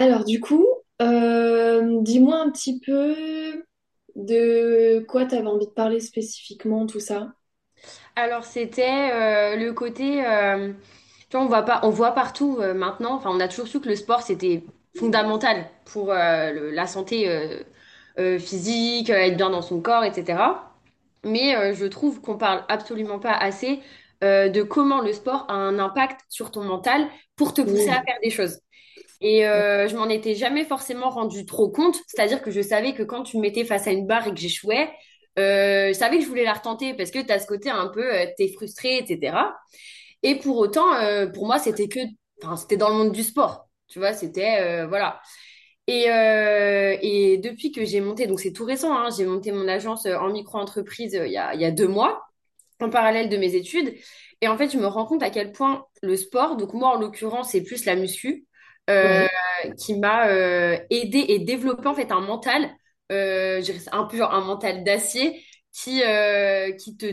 Alors du coup, euh, dis-moi un petit peu de quoi tu avais envie de parler spécifiquement, tout ça. Alors, c'était euh, le côté, euh, tu vois, on voit pas, on voit partout euh, maintenant, enfin, on a toujours su que le sport, c'était fondamental pour euh, le- la santé euh, euh, physique, euh, être bien dans son corps, etc. Mais euh, je trouve qu'on parle absolument pas assez euh, de comment le sport a un impact sur ton mental pour te pousser à Oui. faire des choses. Et euh, je m'en étais jamais forcément rendu trop compte, c'est-à-dire que je savais que quand tu me mettais face à une barre et que j'échouais, euh, je savais que je voulais la retenter parce que tu as ce côté un peu, euh, t'es frustré, etc. Et pour autant, euh, pour moi, c'était que, enfin, c'était dans le monde du sport, tu vois, c'était, euh, voilà. Et, et depuis que j'ai monté, donc c'est tout récent, hein, j'ai monté mon agence en micro-entreprise il y il y a deux mois, en parallèle de mes études. Et en fait, je me rends compte à quel point le sport, donc moi en l'occurrence, c'est plus la muscu, euh, qui m'a euh, aidé et développé en fait un mental, euh, un peu genre un mental d'acier qui, euh, qui te,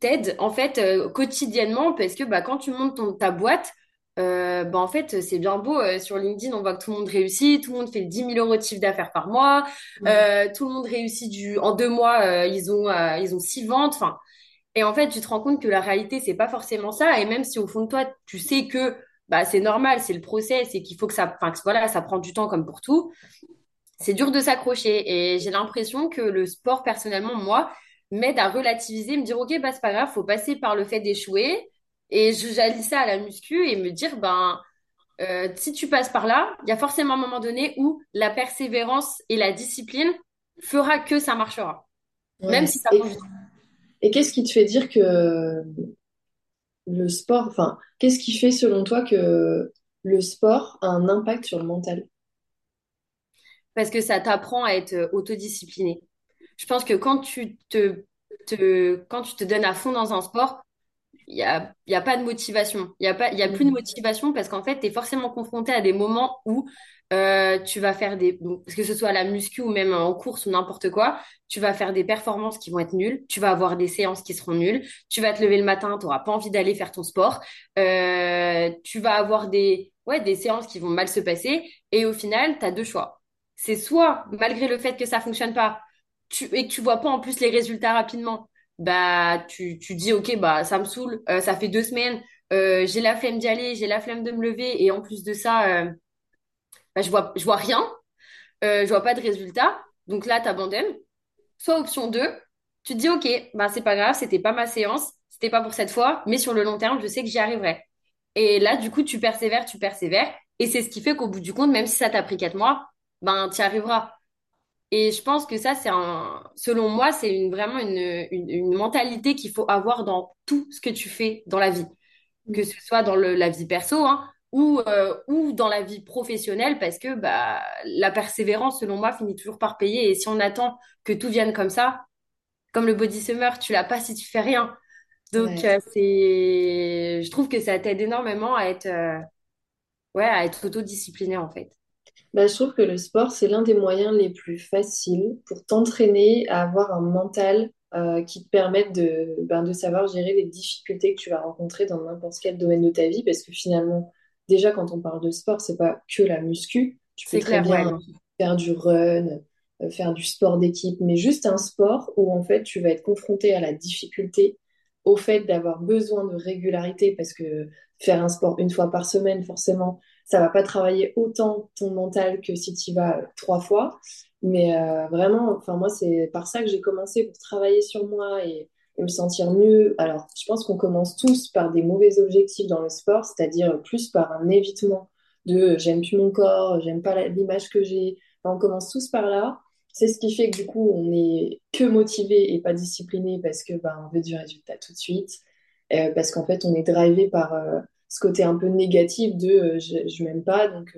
t'aide en fait quotidiennement parce que bah, quand tu montes ton, ta boîte, bah, en fait c'est bien beau sur LinkedIn on voit que tout le monde réussit, tout le monde fait 10 000 euros de chiffre d'affaires par mois, tout le monde réussit du en deux mois ils ont ils ont six ventes, enfin. Et en fait, tu te rends compte que la réalité, c'est pas forcément ça. Et même si au fond de toi, tu sais que bah, c'est normal, c'est le process et qu'il faut que ça, enfin, que voilà, ça prend du temps comme pour tout, c'est dur de s'accrocher. Et j'ai l'impression que le sport, personnellement, moi, m'aide à relativiser, me dire, OK, bah, c'est pas grave, faut passer par le fait d'échouer. Et je j'allie ça à la muscu et me dire, ben, euh, si tu passes par là, il y a forcément un moment donné où la persévérance et la discipline fera que ça marchera. Même si ça Et, prend temps. et qu'est-ce qui te fait dire que le sport, enfin, qu'est-ce qui fait selon toi que le sport a un impact sur le mental? Parce que ça t'apprend à être euh, autodiscipliné. Je pense que quand tu te, te, quand tu te donnes à fond dans un sport, il y a, y a pas de motivation. Il y a pas, il y a plus de Mm. motivation parce qu'en fait, tu es forcément confronté à des moments où euh, tu vas faire des, que ce soit à la muscu ou même en course ou n'importe quoi, tu vas faire des performances qui vont être nulles, tu vas avoir des séances qui seront nulles, tu vas te lever le matin, tu n'auras pas envie d'aller faire ton sport, euh, tu vas avoir des, ouais, des séances qui vont mal se passer et au final, tu as deux choix. C'est soit, malgré le fait que ça fonctionne pas, tu, et que tu vois pas en plus les résultats rapidement, bah tu, dis ok bah ça me saoule euh, ça fait deux semaines j'ai la flemme d'y aller j'ai la flemme de me lever et en plus de ça bah, je vois je vois rien. Euh, je vois pas de résultat. Donc là t'abandonnes. Soit option 2 tu te dis ok bah c'est pas grave c'était pas ma séance c'était pas pour cette fois mais sur le long terme je sais que j'y arriverai. Et là du coup tu persévères tu persévères. Et c'est ce qui fait qu'au bout du compte même si ça t'a pris quatre mois ben tu y arriveras. Et je pense que ça, c'est un, selon moi, c'est une, vraiment une, une, une mentalité qu'il faut avoir dans tout ce que tu fais dans la vie, que ce soit dans le- la vie perso, hein, ou, euh, ou dans la vie professionnelle, parce que bah, la persévérance, selon moi, finit toujours par payer. Et si on attend que tout vienne comme ça, comme le body summer, tu l'as pas si tu fais rien. Donc, Ouais. euh, c'est, je trouve que ça t'aide énormément à être, euh, ouais, à être autodiscipliné, en fait. Bah, je trouve que le sport, c'est l'un des moyens les plus faciles pour t'entraîner à avoir un mental euh, qui te permette de, ben, de savoir gérer les difficultés que tu vas rencontrer dans n'importe quel domaine de ta vie. Parce que finalement, déjà, quand on parle de sport, c'est pas que la muscu. Tu peux très clair, bien faire du run, euh, faire du sport d'équipe, mais juste un sport où en fait, tu vas être confronté à la difficulté, au fait d'avoir besoin de régularité, parce que faire un sport une fois par semaine, forcément ça va pas travailler autant ton mental que si tu y vas euh, trois fois. Mais euh, vraiment, enfin moi, c'est par ça que j'ai commencé pour travailler sur moi et, et me sentir mieux. Alors, je pense qu'on commence tous par des mauvais objectifs dans le sport, c'est-à-dire plus par un évitement de j'aime plus mon corps, j'aime pas l'image que j'ai. On commence tous par là. C'est ce qui fait que du coup, on est que motivé et pas discipliné parce que ben, on veut du résultat tout de suite. Euh, parce qu'en fait, on est drivé par, euh, ce côté un peu négatif de euh, je, je m'aime pas, donc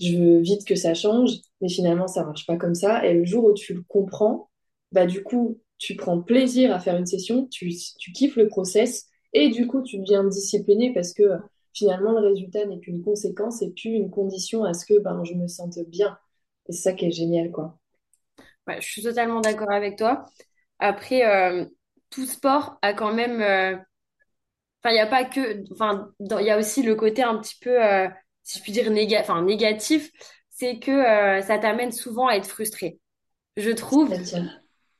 je veux vite que ça change, mais finalement ça marche pas comme ça. Et le jour où tu le comprends, bah du coup tu prends plaisir à faire une session, tu, tu kiffes le process, et du coup tu deviens discipliné parce que euh, finalement le résultat n'est qu'une conséquence et plus une condition à ce que ben, je me sente bien. Et c'est ça qui est génial, quoi. Ouais, je suis totalement d'accord avec toi. Après, euh, tout sport a quand même. euh, Enfin, il n'y a pas que. Enfin, il y a aussi le côté un petit peu. euh, si je puis dire, néga négatif, c'est que ça t'amène souvent à être frustré. Je trouve.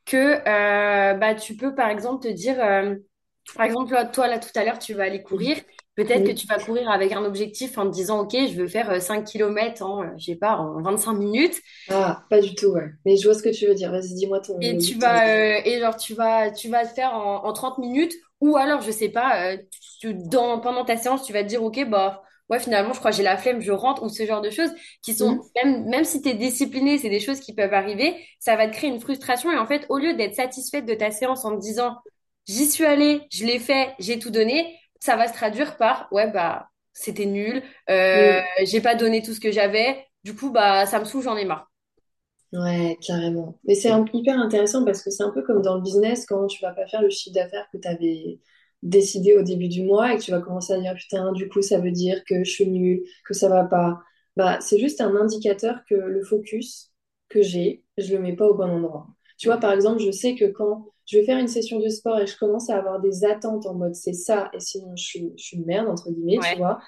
Que euh, bah, tu peux, par exemple, te dire, euh, par exemple, toi, là, tout à l'heure, tu vas aller courir. Peut-être que tu vas courir avec un objectif en te disant, OK, je veux faire euh, 5 km en, euh, je sais pas, en 25 minutes. Ah, pas du tout, ouais. Mais je vois ce que tu veux dire. Vas-y, dis-moi ton, Et tu vas, euh, et genre, tu vas, tu vas le faire en, en 30 minutes. Ou alors, je sais pas, euh, tu- dans, pendant ta séance, tu vas te dire, OK, bah, ouais, finalement, je crois que j'ai la flemme, je rentre, ou ce genre de choses qui sont, Hmm même, même si tu es discipliné, c'est des choses qui peuvent arriver, ça va te créer une frustration. Et en fait, au lieu d'être satisfaite de ta séance en te disant, j'y suis allée, je l'ai fait, j'ai tout donné, ça va se traduire par, ouais, bah, c'était nul, euh, j'ai pas donné tout ce que j'avais, du coup, bah, ça me saoule, j'en ai marre. Ouais, carrément. Mais c'est hyper intéressant parce que c'est un peu comme dans le business quand tu vas pas faire le chiffre d'affaires que tu avais décidé au début du mois et que tu vas commencer à dire putain, du coup, ça veut dire que je suis nulle, que ça va pas. Bah, c'est juste un indicateur que le focus que j'ai, je le mets pas au bon endroit. Tu vois, par exemple, je sais que quand je vais faire une session de sport et je commence à avoir des attentes en mode c'est ça et sinon je suis, je suis une merde, entre guillemets, tu vois,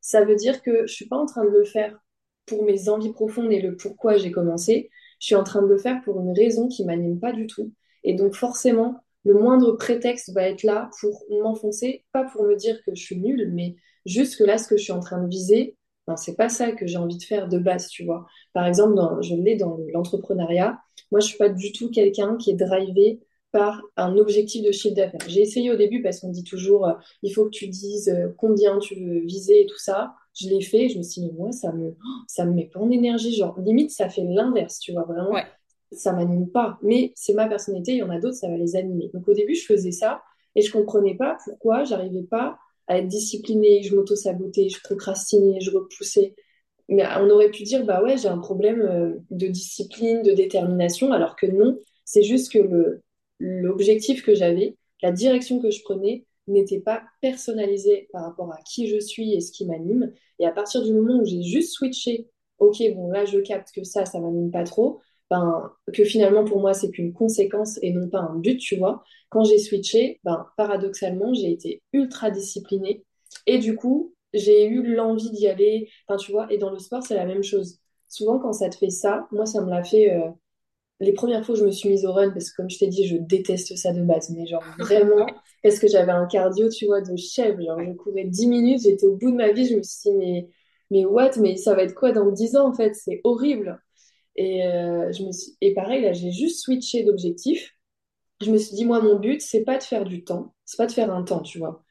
ça veut dire que je suis pas en train de le faire pour mes envies profondes et le pourquoi j'ai commencé je suis en train de le faire pour une raison qui m'anime pas du tout. Et donc forcément, le moindre prétexte va être là pour m'enfoncer, pas pour me dire que je suis nulle, mais juste que là, ce que je suis en train de viser, ben, c'est pas ça que j'ai envie de faire de base, tu vois. Par exemple, je l'ai dans l'entrepreneuriat. Moi, je suis pas du tout quelqu'un qui est drivé par un objectif de chiffre d'affaires. J'ai essayé au début parce qu'on dit toujours, euh, il faut que tu dises euh, combien tu veux viser et tout ça. Je l'ai fait, je me suis dit, moi, ça me, ça me met pas en énergie. Genre, limite, ça fait l'inverse, tu vois, vraiment. Ça m'anime pas. Mais c'est ma personnalité, il y en a d'autres, ça va les animer. Donc au début, je faisais ça et je comprenais pas pourquoi j'arrivais pas à être disciplinée, je m'auto-sabotais, je procrastinais, je repoussais. Mais on aurait pu dire, bah ouais, j'ai un problème euh, de discipline, de détermination, alors que non, c'est juste que l'objectif que j'avais, la direction que je prenais, n'était pas personnalisée par rapport à qui je suis et ce qui m'anime. Et à partir du moment où j'ai juste switché, ok, bon là je capte que ça, ça m'anime pas trop, ben, que finalement pour moi c'est qu'une conséquence et non pas un but, tu vois. Quand j'ai switché, ben, paradoxalement, j'ai été ultra disciplinée et du coup, j'ai eu l'envie d'y aller. Enfin, tu vois, et dans le sport, c'est la même chose. Souvent, quand ça te fait ça, moi, ça me l'a fait euh, les premières fois que je me suis mise au run, parce que comme je t'ai dit, je déteste ça de base, mais genre vraiment, parce que j'avais un cardio, tu vois, de chèvre. Genre, je courais 10 minutes, j'étais au bout de ma vie, je me suis dit, mais, mais what, mais ça va être quoi dans 10 ans, en fait? C'est horrible. Et, euh, je me et pareil, là, j'ai juste switché d'objectif. Je me suis dit, moi, mon but, c'est pas de faire du temps, c'est pas de faire un temps, tu vois.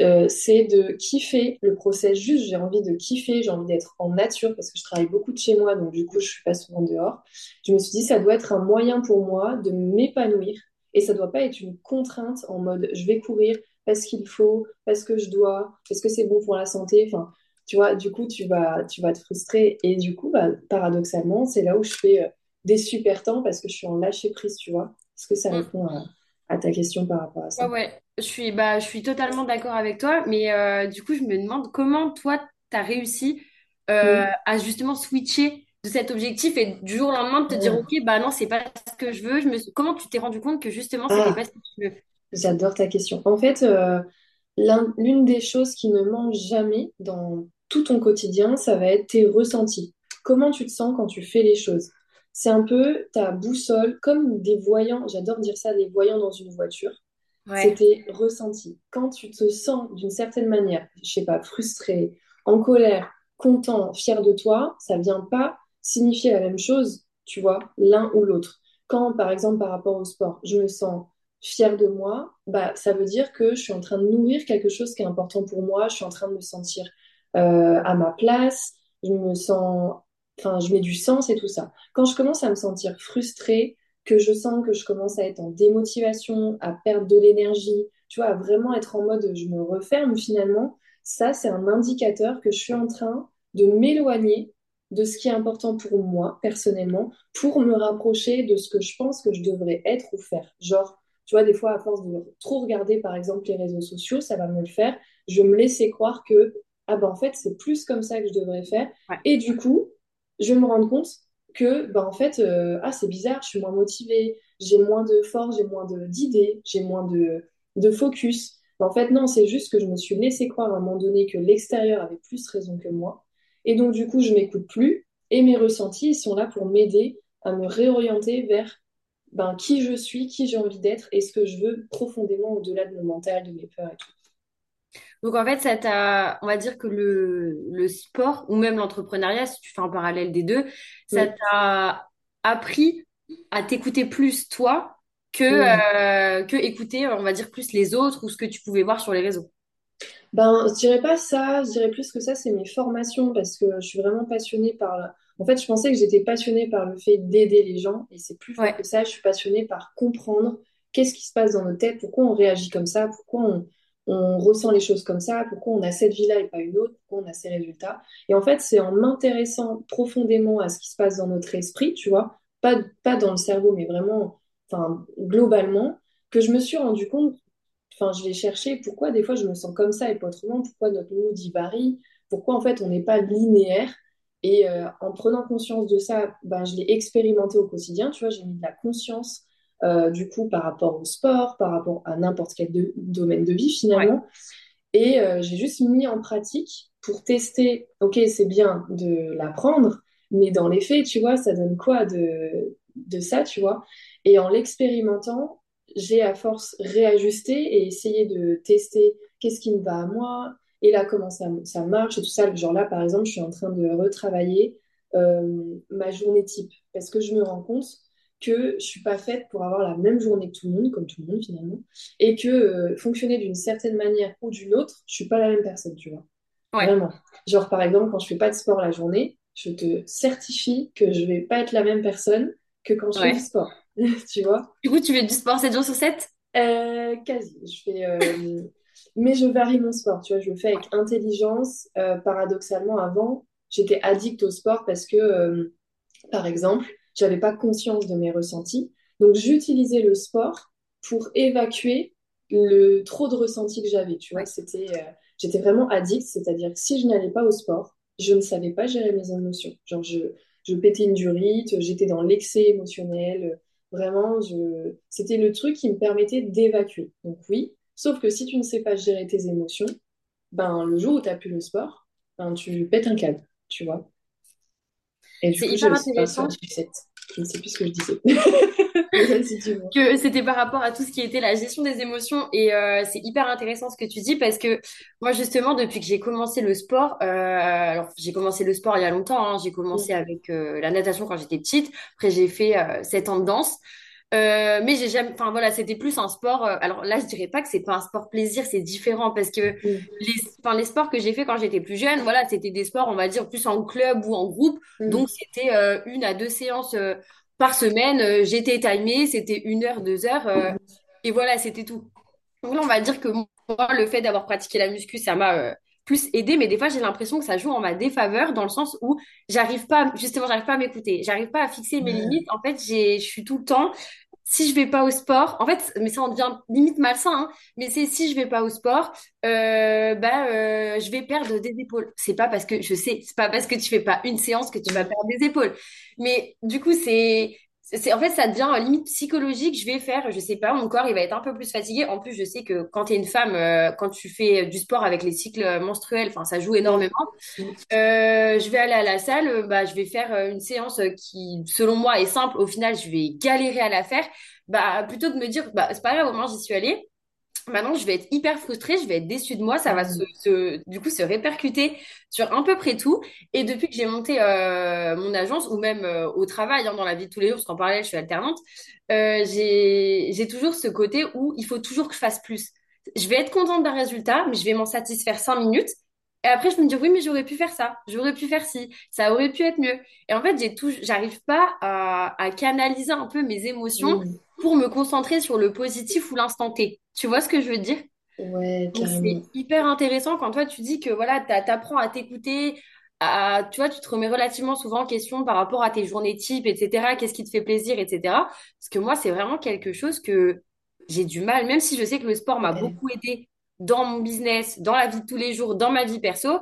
Euh, c'est de kiffer le process. Juste, j'ai envie de kiffer, j'ai envie d'être en nature parce que je travaille beaucoup de chez moi, donc du coup, je suis pas souvent dehors. Je me suis dit, ça doit être un moyen pour moi de m'épanouir et ça doit pas être une contrainte en mode, je vais courir parce qu'il faut, parce que je dois, parce que c'est bon pour la santé. Enfin, tu vois, du coup, tu vas, tu vas te frustrer et du coup, bah, paradoxalement, c'est là où je fais euh, des super temps parce que je suis en lâcher prise, tu vois. Est-ce que ça Mm. répond à, à ta question par rapport à ça? ouais, je suis, bah, je suis totalement d'accord avec toi, mais euh, du coup, je me demande comment toi, tu as réussi euh, Mm. à justement switcher de cet objectif et du jour au lendemain de te dire, OK, Ah, bah non, c'est pas ce que je veux. Je me... Comment tu t'es rendu compte que justement, c'était pas ah, ce que tu veux? j'adore ta question. En fait, l'une des choses qui ne manque jamais dans tout ton quotidien, ça va être tes ressentis. Comment tu te sens quand tu fais les choses? C'est un peu ta boussole, comme des voyants, j'adore dire ça, des voyants dans une voiture. Ouais. C'était ressenti. Quand tu te sens d'une certaine manière, je sais pas, frustré, en colère, content, fier de toi, ça vient pas signifier la même chose, tu vois, l'un ou l'autre. Quand, par exemple, par rapport au sport, je me sens fière de moi, bah, ça veut dire que je suis en train de nourrir quelque chose qui est important pour moi, je suis en train de me sentir euh, à ma place, je me sens, enfin, je mets du sens et tout ça. Quand je commence à me sentir frustrée, que je sens que je commence à être en démotivation, à perdre de l'énergie, tu vois, à vraiment être en mode je me referme finalement, ça, c'est un indicateur que je suis en train de m'éloigner de ce qui est important pour moi personnellement pour me rapprocher de ce que je pense que je devrais être ou faire. Genre, tu vois, des fois, à force de trop regarder, par exemple, les réseaux sociaux, ça va me le faire. Je vais me laisser croire que, ah ben, en fait, c'est plus comme ça que je devrais faire. Ouais. Et du coup, je vais me rendre compte que, bah, en fait, euh, ah, c'est bizarre, je suis moins motivée, j'ai moins de force, j'ai moins de- d'idées, j'ai moins de, de focus. En fait, non, c'est juste que je me suis laissé croire à un moment donné que l'extérieur avait plus raison que moi. Et donc, du coup, je m'écoute plus. Et mes ressentis, ils sont là pour m'aider à me réorienter vers ben, qui je suis, qui j'ai envie d'être et ce que je veux profondément au-delà de mon mental, de mes peurs et tout. Donc en fait, ça t'a, on va dire que le, le sport ou même l'entrepreneuriat, si tu fais un parallèle des deux, ça t'a appris à t'écouter plus toi que, euh, que écouter, on va dire, plus les autres ou ce que tu pouvais voir sur les réseaux? Ben, je dirais pas ça, je dirais plus que ça, c'est mes formations parce que je suis vraiment passionnée par. En fait, je pensais que j'étais passionnée par le fait d'aider les gens et c'est plus fort que ça. Je suis passionnée par comprendre qu'est-ce qui se passe dans nos têtes, pourquoi on réagit comme ça, pourquoi on, on ressent les choses comme ça, pourquoi on a cette vie-là et pas une autre, pourquoi on a ces résultats. Et en fait, c'est en m'intéressant profondément à ce qui se passe dans notre esprit, tu vois, pas, pas dans le cerveau, mais vraiment, enfin, globalement, que je me suis rendu compte, enfin, je l'ai cherché, pourquoi des fois je me sens comme ça et pas autrement, pourquoi notre mood y varie, pourquoi en fait on n'est pas linéaire. Et euh, en prenant conscience de ça, ben, je l'ai expérimenté au quotidien, tu vois, j'ai mis de la conscience euh, du coup, par rapport au sport, par rapport à n'importe quel domaine de vie finalement. Et euh, j'ai juste mis en pratique pour tester, ok, c'est bien de l'apprendre, mais dans les faits, tu vois, ça donne quoi de, de ça, tu vois? Et en l'expérimentant, j'ai à force réajusté et essayé de tester qu'est-ce qui me va à moi, et là, comment ça, ça marche, et tout ça? Genre là, par exemple, je suis en train de retravailler euh, ma journée type, parce que je me rends compte que je suis pas faite pour avoir la même journée que tout le monde, comme tout le monde finalement, et que euh, fonctionner d'une certaine manière ou d'une autre, je suis pas la même personne, tu vois. Vraiment. Genre par exemple, quand je fais pas de sport la journée, je te certifie que je vais pas être la même personne que quand je fais du sport, tu vois? Du coup, tu fais du sport 7 jours sur 7 euh, Quasi. Je fais... Euh, mais je varie mon sport, tu vois, je le fais avec intelligence. paradoxalement, avant, j'étais addict au sport parce que, par exemple, j'avais pas conscience de mes ressentis. Donc j'utilisais le sport pour évacuer le trop de ressentis que j'avais. Tu vois, c'était, euh, j'étais vraiment addict, c'est-à-dire que si je n'allais pas au sport, je ne savais pas gérer mes émotions. Genre je, je pétais une durite, j'étais dans l'excès émotionnel. Vraiment, je... c'était le truc qui me permettait d'évacuer. Donc oui, sauf que si tu ne sais pas gérer tes émotions, ben le jour où tu n'as plus le sport, ben tu pètes un câble, tu vois. Et du coup, hyper intéressant. Je ne sais plus ce que je disais. que c'était par rapport à tout ce qui était la gestion des émotions et euh, c'est hyper intéressant ce que tu dis parce que moi justement depuis que j'ai commencé le sport euh, alors j'ai commencé le sport il y a longtemps hein. j'ai commencé avec euh, la natation quand j'étais petite après j'ai fait 7 ans de danse euh, mais j'ai jamais, enfin voilà, c'était plus un sport. Euh, alors là, je dirais pas que c'est pas un sport plaisir, c'est différent parce que les, enfin les sports que j'ai fait quand j'étais plus jeune, voilà, c'était des sports, on va dire plus en club ou en groupe. Donc c'était euh, une à deux séances par semaine. j'étais timée, c'était une heure, deux heures, mm. et voilà, c'était tout. Donc là, on va dire que moi, le fait d'avoir pratiqué la muscu, ça m'a plus aidé, mais des fois j'ai l'impression que ça joue en ma défaveur dans le sens où j'arrive pas, justement, j'arrive pas à m'écouter, j'arrive pas à fixer mes limites. En fait, j'ai, je suis tout le temps si je vais pas au sport, en fait, mais ça en devient limite malsain, hein, mais c'est si je vais pas au sport, euh, bah, euh, je vais perdre des épaules. C'est pas parce que je sais, c'est pas parce que tu fais pas une séance que tu vas perdre des épaules. Mais du coup, c'est, c'est, en fait, ça devient limite psychologique. Je vais faire, je sais pas, mon corps, il va être un peu plus fatigué. En plus, je sais que quand tu es une femme, euh, quand tu fais du sport avec les cycles menstruels, enfin, ça joue énormément. Euh, je vais aller à la salle, bah, je vais faire une séance qui, selon moi, est simple. Au final, je vais galérer à la faire. Bah, plutôt que de me dire, bah, c'est pas grave, au moins, j'y suis allée. Maintenant, je vais être hyper frustrée, je vais être déçue de moi, ça va se, du coup se répercuter sur à peu près tout. Et depuis que j'ai monté euh, mon agence, ou même euh, au travail, hein, dans la vie de tous les jours, parce qu'en parallèle, je suis alternante, euh, j'ai toujours ce côté où il faut toujours que je fasse plus. Je vais être contente d'un résultat, mais je vais m'en satisfaire cinq minutes. Et après, je me dis, oui, mais j'aurais pu faire ça, j'aurais pu faire ci, ça aurait pu être mieux. Et en fait, j'ai tout, j'arrive pas à, à, canaliser un peu mes émotions pour me concentrer sur le positif ou l'instant T. Tu vois ce que je veux dire? Ouais, c'est hyper intéressant quand toi tu dis que voilà, t'apprends à t'écouter, à, tu vois, tu te remets relativement souvent en question par rapport à tes journées types, etc. Qu'est-ce qui te fait plaisir, etc. Parce que moi, c'est vraiment quelque chose que j'ai du mal, même si je sais que le sport m'a beaucoup aidé dans mon business, dans la vie de tous les jours, dans ma vie perso,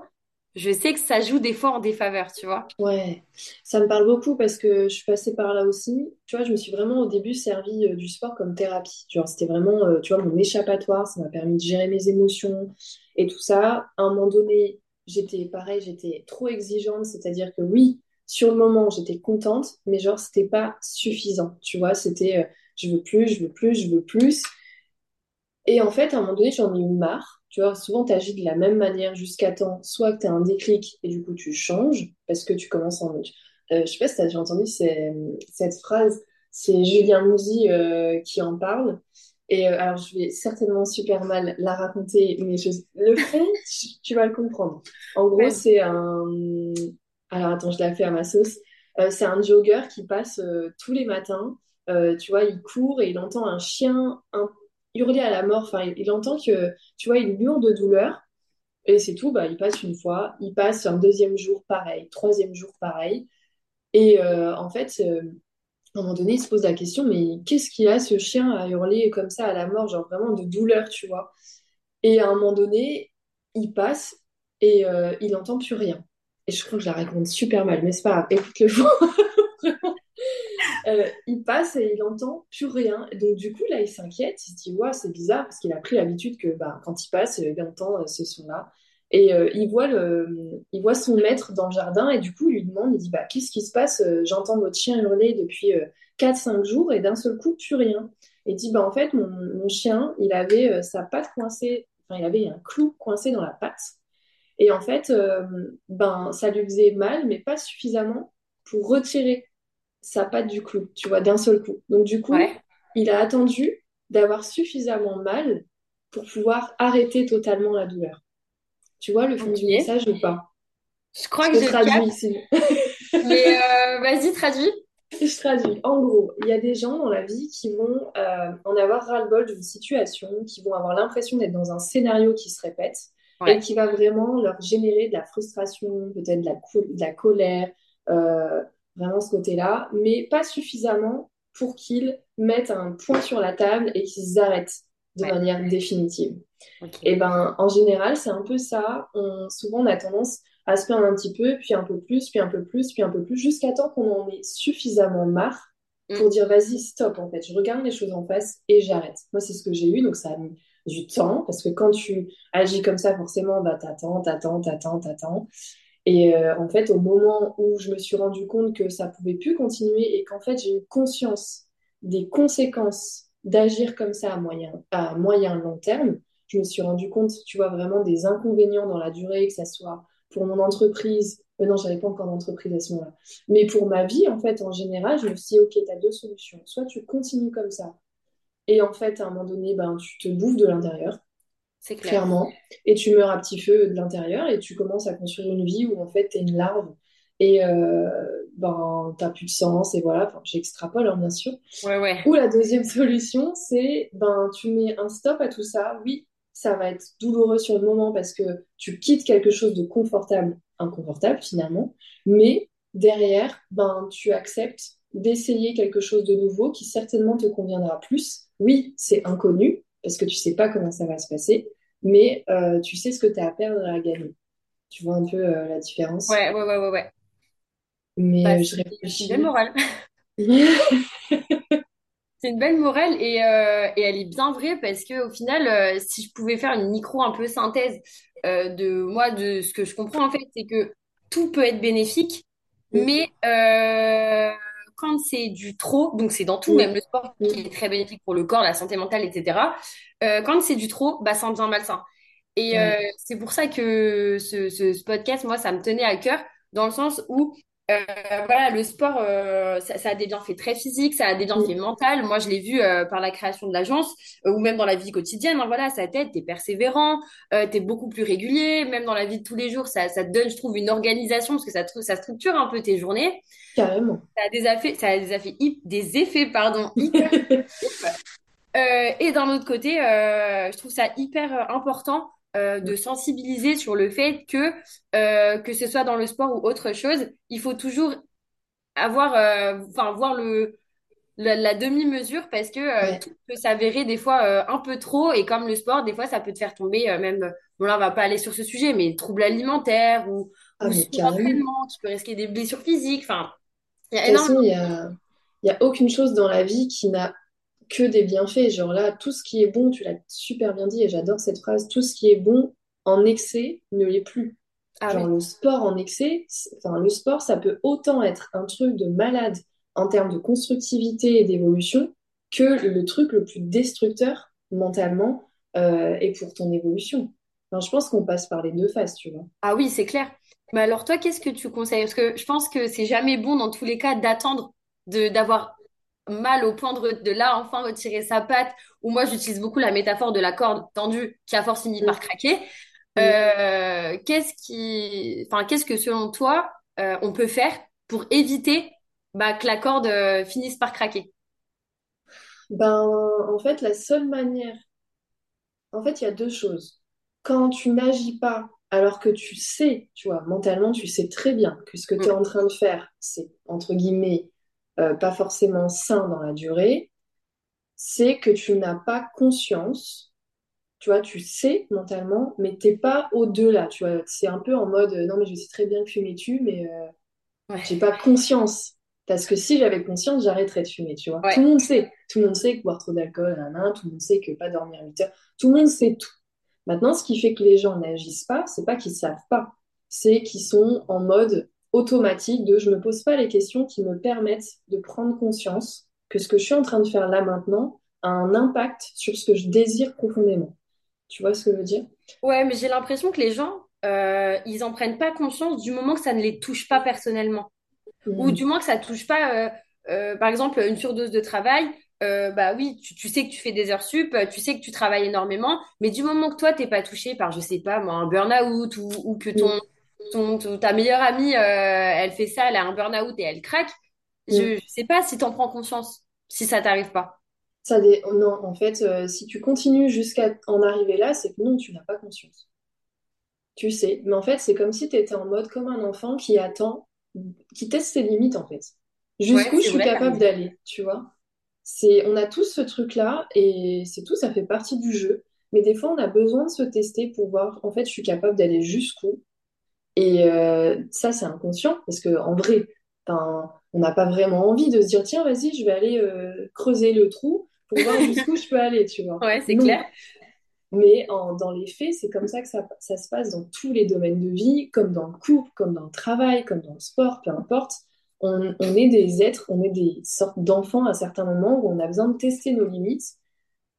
je sais que ça joue des fois en défaveur, tu vois. Ouais, ça me parle beaucoup parce que je suis passée par là aussi. Tu vois, je me suis vraiment au début servi euh, du sport comme thérapie. Genre, c'était vraiment, euh, tu vois, mon échappatoire. Ça m'a permis de gérer mes émotions et tout ça. À un moment donné, j'étais pareil, j'étais trop exigeante, c'est-à-dire que oui, sur le moment, j'étais contente, mais genre, c'était pas suffisant, tu vois, c'était euh, je veux plus, je veux plus, je veux plus. Et en fait, à un moment donné, j'en ai eu marre. Tu vois, souvent, tu agis de la même manière jusqu'à temps, soit que tu as un déclic et du coup, tu changes parce que tu commences en. Euh, je sais pas si tu as déjà entendu cette phrase, c'est Julien Mouzy euh, qui en parle. Et euh, alors, je vais certainement super mal la raconter, mais je... le fait, tu vas le comprendre. En gros, c'est un. Alors, attends, je la fais à ma sauce. c'est un jogger qui passe tous les matins. tu vois, il court et il entend un chien un hurler à la mort. Enfin, il, entend que, tu vois, il hurle de douleur. Et c'est tout, bah, il passe une fois, il passe un deuxième jour pareil, troisième jour pareil. Et euh, en fait, euh, à un moment donné, il se pose la question, mais qu'est-ce qu'il a ce chien à hurler comme ça à la mort, genre vraiment de douleur, tu vois? Et à un moment donné, il passe et euh, il n'entend plus rien. Et je crois que je la raconte super mal, mais c'est pas? Grave, écoute le fond. Euh, il passe et il entend plus rien. Donc du coup, là, il s'inquiète. Il se dit, ouais, c'est bizarre parce qu'il a pris l'habitude que bah, quand il passe, il entend euh, ce son-là. Et euh, il, voit le, il voit son maître dans le jardin et du coup, il lui demande, il dit, bah, qu'est-ce qui se passe J'entends votre chien hurler depuis 4-5 jours et d'un seul coup, plus rien. Et il dit, bah, en fait, mon, mon chien, il avait sa patte coincée, enfin, il avait un clou coincé dans la patte. Et en fait, ben, ça lui faisait mal, mais pas suffisamment pour retirer sa patte du clou, tu vois, d'un seul coup. Donc du coup, il a attendu d'avoir suffisamment mal pour pouvoir arrêter totalement la douleur. Tu vois le fond du message ou pas? Je crois que je traduis. Mais euh, vas-y, traduis. Je traduis. En gros, il y a des gens dans la vie qui vont euh, en avoir ras-le-bol d'une situation, qui vont avoir l'impression d'être dans un scénario qui se répète et qui va vraiment leur générer de la frustration, peut-être de la, de la colère, euh, vraiment ce côté-là, mais pas suffisamment pour qu'ils mettent un point sur la table et qu'ils arrêtent de manière définitive. Et ben, en général, c'est un peu ça. On, souvent, on a tendance à se plaindre un petit peu, puis un peu plus, puis un peu plus, puis un peu plus, jusqu'à temps qu'on en ait suffisamment marre mm. pour dire vas-y, stop, en fait, je regarde les choses en face et j'arrête. Moi, c'est ce que j'ai eu, donc ça a mis du temps, parce que quand tu agis comme ça, forcément, bah, t'attends, t'attends, t'attends, t'attends. Et euh, en fait, au moment où je me suis rendu compte que ça pouvait plus continuer et qu'en fait, j'ai eu conscience des conséquences d'agir comme ça à moyen, à moyen long terme, je me suis rendu compte, tu vois, vraiment des inconvénients dans la durée, que ça soit pour mon entreprise. Euh, non, j'avais pas encore d'entreprise à ce moment-là. Mais pour ma vie, en fait, en général, je me suis dit, OK, tu as deux solutions. Soit tu continues comme ça, et en fait, à un moment donné, ben, tu te bouffes de l'intérieur. Clair. Clairement. Et tu meurs à petit feu de l'intérieur et tu commences à construire une vie où en fait tu es une larve et euh, ben t'as plus de sens et voilà. Enfin, j'extrapole hein, bien sûr. Ouais, ouais. Ou la deuxième solution, c'est ben tu mets un stop à tout ça. Oui, ça va être douloureux sur le moment parce que tu quittes quelque chose de confortable, inconfortable finalement, mais derrière, ben tu acceptes d'essayer quelque chose de nouveau qui certainement te conviendra plus. Oui, c'est inconnu, parce que tu sais pas comment ça va se passer, mais euh, tu sais ce que tu as à perdre et à gagner. Tu vois un peu euh, la différence Ouais, ouais, ouais, ouais. ouais. Mais bah, je réfléchis. C'est une belle morale. c'est une belle morale et, euh, et, elle est bien vraie parce que au final, si je pouvais faire une micro un peu synthèse de moi, de ce que je comprends en fait, c'est que tout peut être bénéfique, mm. mais quand c'est du trop, donc c'est dans tout, même le sport qui est très bénéfique pour le corps, la santé mentale, etc. Euh, quand c'est du trop, bah, ça en devient malsain. Et euh, c'est pour ça que ce, ce, podcast, moi, ça me tenait à cœur, dans le sens où euh, voilà, le sport, euh, ça, ça, a des bienfaits très physiques, ça a des bienfaits mentaux. Moi, je l'ai vu euh, par la création de l'agence ou même dans la vie quotidienne. Hein, voilà, ça t'aide, t'es persévérant, t'es beaucoup plus régulier. Même dans la vie de tous les jours, ça, ça te donne, je trouve, une organisation parce que ça, ça structure un peu tes journées. Carrément. Ça a des effets, ça a des effets, des effets pardon, hyper. et d'un autre côté, je trouve ça hyper important euh, de sensibiliser sur le fait que, euh, que ce soit dans le sport ou autre chose, il faut toujours avoir, euh, enfin, voir le, la, demi-mesure parce que tout peut s'avérer des fois un peu trop et comme le sport, des fois, ça peut te faire tomber même, bon là, on va pas aller sur ce sujet, mais troubles alimentaires ou, ah, ou tu peux risquer des blessures physiques, enfin, il y a énormément. Il y a, y a aucune chose dans la vie qui n'a que des bienfaits. Genre là, tout ce qui est bon, tu l'as super bien dit et j'adore cette phrase, tout ce qui est bon en excès ne l'est plus. Ah Genre oui. le sport en excès, enfin le sport, ça peut autant être un truc de malade en termes de constructivité et d'évolution que le truc le plus destructeur mentalement euh, et pour ton évolution. Enfin, je pense qu'on passe par les deux phases, tu vois. Ah oui, c'est clair. Mais alors toi, qu'est-ce que tu conseilles? Parce que je pense que c'est jamais bon dans tous les cas d'attendre de d'avoir mal au point de, de là enfin retirer sa patte. Ou moi, j'utilise beaucoup la métaphore de la corde tendue qui a force finit Mm, par craquer. mm. Euh, qu'est-ce qui, enfin, qu'est-ce que selon toi, euh, on peut faire pour éviter bah, que la corde euh, finisse par craquer? Ben, en fait, la seule manière, en fait, il y a deux choses. Quand tu n'agis pas alors que tu sais, tu vois, mentalement, tu sais très bien que ce que tu es Mm. en train de faire, c'est, entre guillemets, euh, pas forcément sain dans la durée, c'est que tu n'as pas conscience, tu vois, tu sais mentalement, mais t'es pas au-delà, tu vois. C'est un peu en mode, euh, non, mais je sais très bien que fumer tue, mais euh, j'ai Ouais. pas conscience. Parce que si j'avais conscience, j'arrêterais de fumer, tu vois. Tout le monde sait. Tout le monde sait que boire trop d'alcool, tout le monde sait que pas dormir 8 heures. Tout le monde sait tout. Maintenant, ce qui fait que les gens n'agissent pas, c'est pas qu'ils savent pas. C'est qu'ils sont en mode automatique de je me pose pas les questions qui me permettent de prendre conscience que ce que je suis en train de faire là maintenant a un impact sur ce que je désire profondément. Tu vois ce que je veux dire? Ouais, mais j'ai l'impression que les gens, euh, ils en prennent pas conscience du moment que ça ne les touche pas personnellement. Ou Mm. du moins que ça touche pas, euh, euh, par exemple, une surdose de travail. bah oui, tu, tu sais que tu fais des heures sup, tu sais que tu travailles énormément, mais du moment que toi, t'es pas touché par, je sais pas, moi, un burn-out ou, ou que ton, Mm. Ton, ton- ta meilleure amie, euh, elle fait ça, elle a un burn-out et elle craque, je, Mm. je sais pas si t'en prends conscience, si ça t'arrive pas. Ça dé- Non, en fait, euh, si tu continues jusqu'à en arriver là, c'est que non, tu n'as pas conscience. Tu sais, mais en fait, c'est comme si tu étais en mode comme un enfant qui attend, qui teste ses limites, en fait. Ouais, Jusqu'où je suis vrai, capable d'aller, tu vois? C'est, on a tous ce truc-là et c'est tout, ça fait partie du jeu. Mais des fois, on a besoin de se tester pour voir, en fait, je suis capable d'aller jusqu'où. Et euh, ça, c'est inconscient parce que en vrai, on n'a pas vraiment envie de se dire, tiens, vas-y, je vais aller euh, creuser le trou pour voir jusqu'où je peux aller, tu vois. Ouais, c'est clair. Mais en- dans les faits, c'est comme ça que ça, ça se passe dans tous les domaines de vie, comme dans le couple, comme dans le travail, comme dans le sport, peu importe. On, on est des êtres, on est des sortes d'enfants à certains moments où on a besoin de tester nos limites,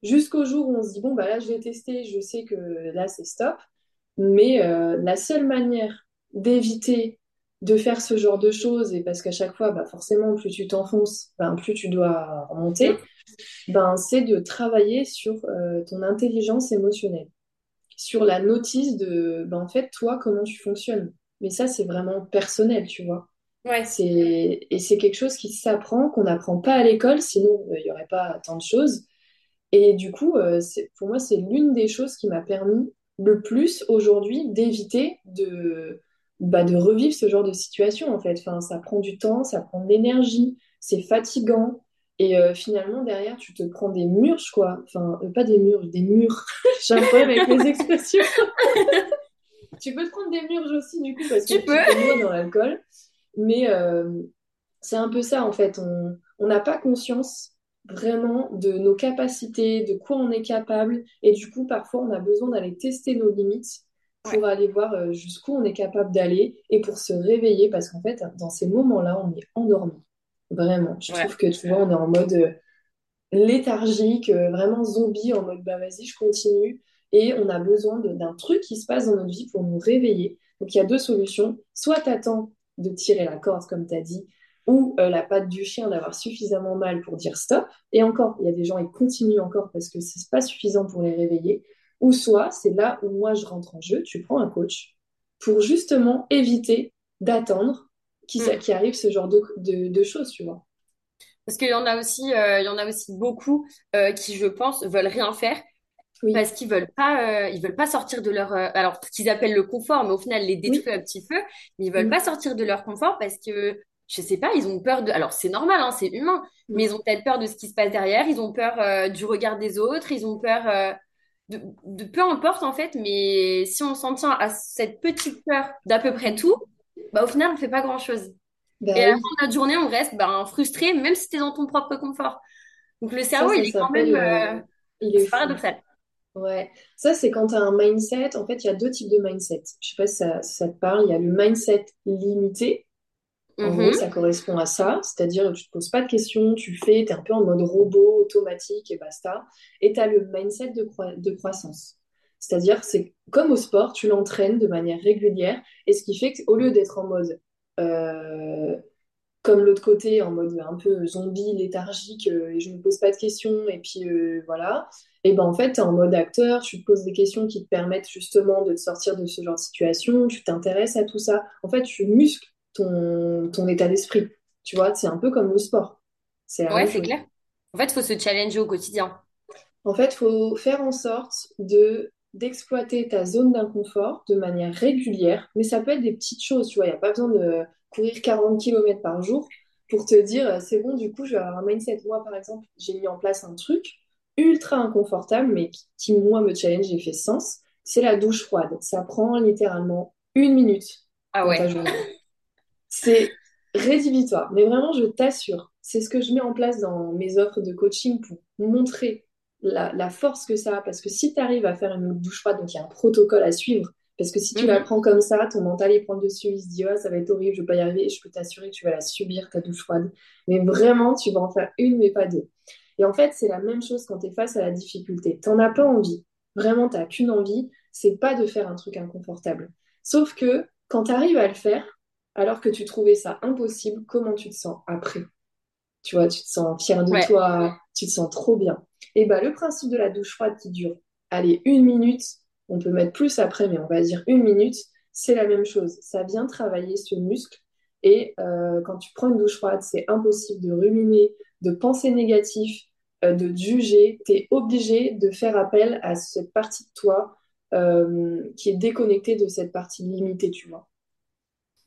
jusqu'au jour où on se dit, bon, bah là, je vais tester, je sais que là, c'est stop. Mais euh, la seule manière d'éviter de faire ce genre de choses, et parce qu'à chaque fois, bah, forcément, plus tu t'enfonces, ben, plus tu dois remonter, ben, c'est de travailler sur euh, ton intelligence émotionnelle, sur la notice de, ben, en fait, toi, comment tu fonctionnes. Mais ça, c'est vraiment personnel, tu vois. Ouais. C'est, et c'est quelque chose qui s'apprend, qu'on n'apprend pas à l'école, sinon euh, il n'y aurait pas tant de choses. Et du coup, euh, c'est, pour moi, c'est l'une des choses qui m'a permis le plus aujourd'hui d'éviter de, bah, de revivre ce genre de situation, en fait. Enfin, ça prend du temps, ça prend de l'énergie, c'est fatigant. Et euh, finalement, derrière, tu te prends des murs, quoi. Enfin, euh, pas des murs, des murs. J'ai un problème avec les expressions. Tu peux te prendre des murs aussi, du coup, parce que Tu tu peux. te dans l'alcool. Mais euh, c'est un peu ça, en fait. On n'a pas conscience vraiment de nos capacités, de quoi on est capable. Et du coup, parfois, on a besoin d'aller tester nos limites Ouais. pour aller voir euh, jusqu'où on est capable d'aller et pour se réveiller. Parce qu'en fait, dans ces moments-là, on est endormi. Vraiment. Je Ouais. trouve que, tu vois, on est en mode euh, léthargique, euh, vraiment zombie, en mode, bah vas-y, je continue. Et on a besoin d'un truc qui se passe dans notre vie pour nous réveiller. Donc, il y a deux solutions. Soit tu attends de tirer la corde, comme tu as dit, ou euh, la patte du chien d'avoir suffisamment mal pour dire stop. Et encore, il y a des gens, ils continuent encore parce que c'est pas suffisant pour les réveiller. Ou soit, c'est là où moi je rentre en jeu, tu prends un coach pour justement éviter d'attendre qu'il Mm. qu'il arrive ce genre de, de, de choses, tu vois. Parce qu'il y en a aussi, euh, il y en a aussi beaucoup euh, qui, je pense, veulent rien faire Oui, parce qu'ils veulent pas, euh, ils veulent pas sortir de leur, alors ce qu'ils appellent le confort, mais au final les oui, détruit à petit feu. Mais ils veulent pas mm, sortir de leur confort parce que, je sais pas, ils ont peur de. Alors c'est normal, hein, c'est humain, mais mm. ils ont peut-être peur de ce qui se passe derrière. Ils ont peur euh, du regard des autres. Ils ont peur euh, de, de peu importe en fait. Mais si on s'en tient à cette petite peur d'à peu près tout, bah au final on fait pas grand-chose. Et Bah à la fin de notre journée, on reste ben, frustré, même si t'es dans ton propre confort. Donc le ça, cerveau, il est quand même, euh, il est paradoxal. Ouais, ça c'est quand tu as un mindset. En fait, il y a deux types de mindset. Je sais pas si ça, si ça te parle. Il y a le mindset limité. En gros, Mhm. ça correspond à ça. C'est-à-dire, tu te poses pas de questions, tu fais, tu es un peu en mode robot, automatique et basta. Et tu as le mindset de, croi- de croissance. C'est-à-dire, c'est comme au sport, tu l'entraînes de manière régulière. Et ce qui fait qu'au lieu d'être en mode euh, comme l'autre côté, en mode un peu zombie, léthargique, euh, et je ne me pose pas de questions, et puis euh, voilà. Et ben en fait, tu es en mode acteur, tu te poses des questions qui te permettent justement de te sortir de ce genre de situation, tu t'intéresses à tout ça. En fait, tu muscles ton, ton état d'esprit. Tu vois, c'est un peu comme le sport. C'est Ouais, c'est clair. En fait, il faut se challenger au quotidien. En fait, il faut faire en sorte de d'exploiter ta zone d'inconfort de manière régulière, mais ça peut être des petites choses, tu vois, il n'y a pas besoin de courir 40 kilomètres par jour pour te dire, euh, c'est bon, du coup, je vais avoir un mindset. Moi, par exemple, j'ai mis en place un truc ultra inconfortable, mais qui, qui, moi, me challenge et fait sens, c'est la douche froide. Ça prend littéralement une minute Ah ouais. C'est rédhibitoire, mais vraiment, je t'assure, c'est ce que je mets en place dans mes offres de coaching pour montrer la, la force que ça a. Parce que si tu arrives à faire une douche froide, donc il y a un protocole à suivre, parce que si tu la Mhm. prends comme ça, ton mental il prend le dessus, il se dit ah, ça va être horrible, je vais pas y arriver, et je peux t'assurer que tu vas la subir, ta douche froide. Mais vraiment, tu vas en faire une, mais pas deux. Et en fait, c'est la même chose quand tu es face à la difficulté. T'en as pas envie. Vraiment, t'as qu'une envie, c'est pas de faire un truc inconfortable. Sauf que quand tu arrives à le faire, alors que tu trouvais ça impossible, comment tu te sens après? Tu vois, tu te sens fier de Ouais. toi, tu te sens trop bien. Et bah, le principe de la douche froide qui dure, allez, une minute, on peut mettre plus après, mais on va dire une minute, c'est la même chose. Ça vient travailler ce muscle. Et euh, quand tu prends une douche froide, c'est impossible de ruminer, de penser négatif, euh, de juger. Tu es obligé de faire appel à cette partie de toi euh, qui est déconnectée de cette partie limitée, tu vois.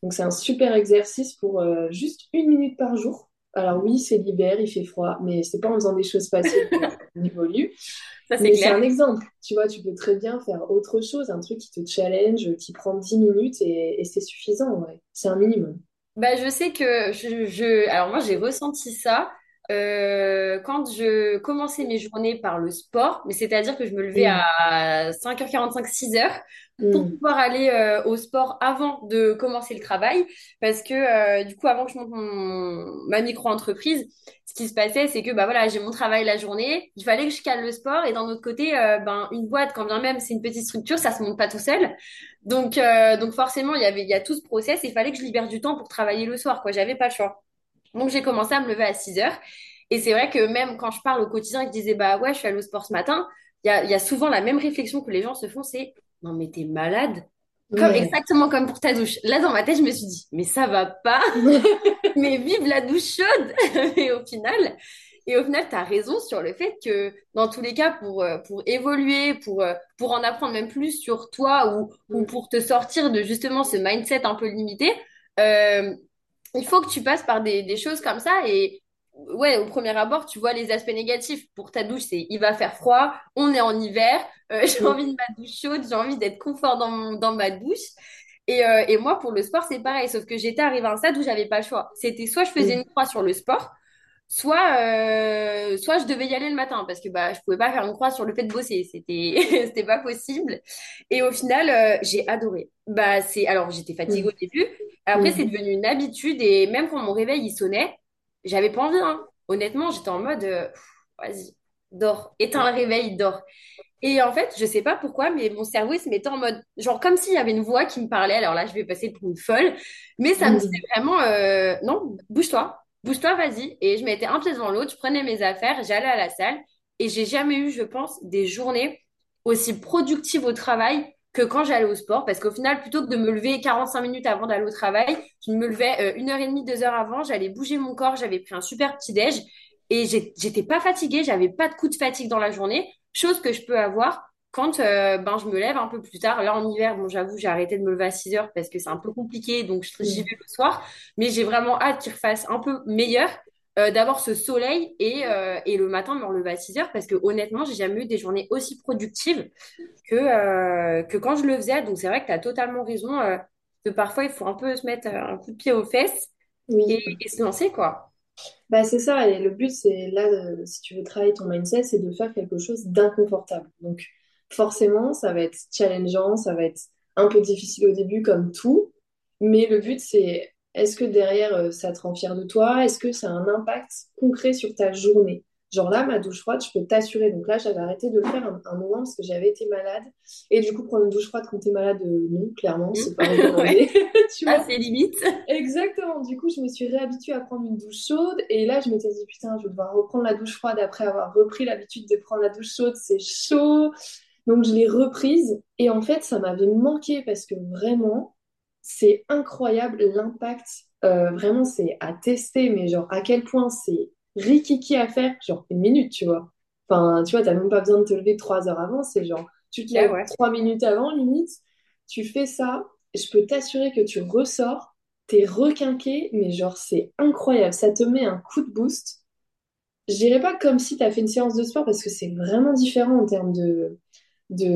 Donc c'est un super exercice pour euh, juste une minute par jour. Alors oui, c'est l'hiver, il fait froid, mais c'est pas en faisant des choses faciles qu'on évolue. Ça, c'est Mais c'est clair. un exemple. Tu vois, tu peux très bien faire autre chose, un truc qui te challenge, qui prend 10 minutes et, et c'est suffisant, ouais. C'est un minimum. Bah, je sais que je, je... Alors moi, j'ai ressenti ça euh, quand je commençais mes journées par le sport, mais c'est-à-dire que je me levais à 5h45, 6h pour Mm. pouvoir aller euh, au sport avant de commencer le travail. Parce que euh, du coup, avant que je monte mon... ma micro-entreprise, ce qui se passait, c'est que bah voilà, j'ai mon travail la journée, il fallait que je cale le sport et d'un autre côté, euh, ben, une boîte, quand bien même c'est une petite structure, ça se monte pas tout seul. Donc, donc forcément, il y avait, il y a tout ce process. Il fallait que je libère du temps pour travailler le soir, quoi. J'avais pas le choix. Donc, j'ai commencé à me lever à 6 heures. Et c'est vrai que même quand je parle au quotidien que je disais, bah ouais, je suis allée au sport ce matin, il y a, il y a souvent la même réflexion que les gens se font, c'est, non, mais t'es malade. Comme, Ouais. exactement comme pour ta douche. Là, dans ma tête, je me suis dit, mais ça va pas, mais vive la douche chaude. Et au final, et au final, tu as raison sur le fait que dans tous les cas, pour, euh, pour évoluer, pour, euh, pour en apprendre même plus sur toi ou, ou Mm. pour te sortir de justement ce mindset un peu limité, euh, il faut que tu passes par des, des choses comme ça. Et ouais, au premier abord, tu vois les aspects négatifs. Pour ta douche, c'est il va faire froid, on est en hiver, euh, j'ai Mm. envie de ma douche chaude, j'ai envie d'être confort dans, mon- dans ma douche. Et, euh, et moi, pour le sport, c'est pareil, sauf que j'étais arrivée à un stade où j'avais pas le choix. C'était soit je faisais Mm. une croix sur le sport, soit, euh, soit je devais y aller le matin parce que bah, je pouvais pas faire une croix sur le fait de bosser. C'était, c'était pas possible. Et au final, j'ai adoré. Bah, c'est, alors, j'étais fatiguée Mm. au début. Après, c'est devenu une habitude et même quand mon réveil, il sonnait, j'avais pas envie, hein. Honnêtement, j'étais en mode, euh, vas-y, dors, éteins le réveil, dors. Et en fait, je sais pas pourquoi, mais mon cerveau, il se mettait en mode, genre comme s'il y avait une voix qui me parlait. Alors là, je vais passer pour une folle, mais ça me disait Mm. vraiment, euh, non, bouge-toi, bouge-toi, vas-y. Et je mettais un pied devant l'autre, je prenais mes affaires, j'allais à la salle, et j'ai jamais eu, je pense, des journées aussi productives au travail que quand j'allais au sport, parce qu'au final, plutôt que de me lever 45 minutes avant d'aller au travail, je me levais euh, une heure et demie, deux heures avant, j'allais bouger mon corps, j'avais pris un super petit déj, et j'étais pas fatiguée, j'avais pas de coup de fatigue dans la journée. Chose que je peux avoir quand euh, ben, je me lève un peu plus tard. Là, en hiver, bon, j'avoue, j'ai arrêté de me lever à 6 heures parce que c'est un peu compliqué, donc j'y vais le soir. Mais j'ai vraiment hâte qu'il refasse un peu meilleur, euh, d'avoir ce soleil et, euh, et le matin, me relever à 6 heures parce que honnêtement, j'ai jamais eu des journées aussi productives que, euh, que quand je le faisais. Donc c'est vrai que tu as totalement raison, que parfois, il faut un peu se mettre un coup de pied aux fesses et, Oui. et se lancer, quoi. Bah, c'est ça, et le but, c'est là, si tu veux travailler ton mindset, c'est de faire quelque chose d'inconfortable. Donc, Forcément, ça va être challengeant, ça va être un peu difficile au début comme tout, mais le but c'est est-ce que derrière euh, ça te rend fier de toi? Est-ce que ça a un impact concret sur ta journée? Genre là, ma douche froide, je peux t'assurer. Donc là, j'avais arrêté de le faire un, un moment parce que j'avais été malade. Et du coup, prendre une douche froide quand t'es malade, euh, non, clairement, c'est pas recommandé. Ouais. Tu Ah, vois? c'est limite. Exactement. Du coup, je me suis réhabituée à prendre une douche chaude. Et là, je m'étais dit, putain, je vais devoir reprendre la douche froide après avoir repris l'habitude de prendre la douche chaude. C'est chaud. Donc, je l'ai reprise. Et en fait, ça m'avait manqué parce que vraiment, c'est incroyable l'impact. Euh, vraiment, c'est à tester. Mais genre, à quel point c'est rikiki à faire. Genre, une minute, tu vois. Enfin, tu vois, t'as même pas besoin de te lever trois heures avant. C'est genre, tu te Ouais, lèves ouais. trois minutes avant, limite. Tu fais ça je peux t'assurer que tu ressors, t'es requinqué, mais genre c'est incroyable, ça te met un coup de boost. Je dirais pas comme si t'as fait une séance de sport parce que c'est vraiment différent en termes de,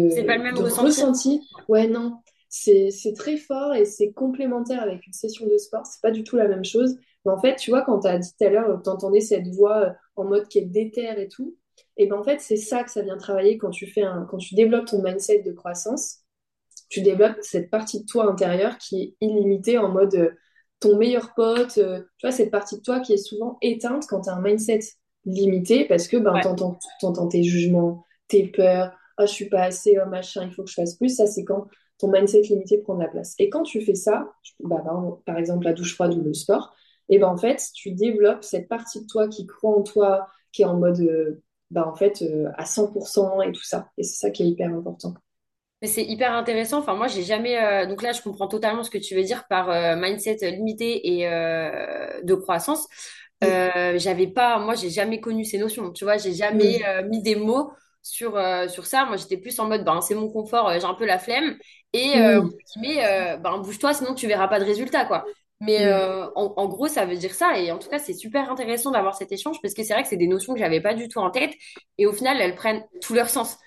C'est pas de, le même de ressenti. ressenti. Ouais, non, c'est très fort et c'est complémentaire avec une session de sport, c'est pas du tout la même chose. Mais en fait, tu vois, quand t'as dit tout à l'heure, t'entendais cette voix euh, en mode qui est déterre et tout, et ben en fait, c'est ça que ça vient travailler quand tu fais un, quand tu développes ton mindset de croissance tu développes cette partie de toi intérieure qui est illimitée en mode euh, ton meilleur pote, euh, tu vois, cette partie de toi qui est souvent éteinte quand tu as un mindset limité parce que ben, Ouais. t'entends, t'entends tes jugements, tes peurs, ah, je suis pas assez, oh, machin, il faut que je fasse plus. Ça, c'est quand ton mindset limité prend de la place. Et quand tu fais ça, bah, par, exemple la douche froide ou le sport, et ben en fait, tu développes cette partie de toi qui croit en toi, qui est en mode, euh, bah, en fait, euh, à 100% et tout ça. Et c'est ça qui est hyper important. Mais c'est hyper intéressant. Enfin, moi, j'ai jamais. euh, Donc là, je comprends totalement ce que tu veux dire par euh, mindset limité et euh, de croissance. J'avais pas. Moi, j'ai jamais connu ces notions. Tu vois, j'ai jamais mis des mots sur euh, sur ça. Moi, j'étais plus en mode, ben, c'est mon confort. euh, j'ai un peu la flemme. Et euh, Oui. guillemets, euh, ben, bouge-toi, sinon tu verras pas de résultat, quoi. Mais Mm. en, en gros, ça veut dire ça. Et en tout cas, c'est super intéressant d'avoir cet échange parce que c'est vrai que c'est des notions que j'avais pas du tout en tête. Et au final, elles prennent tout leur sens.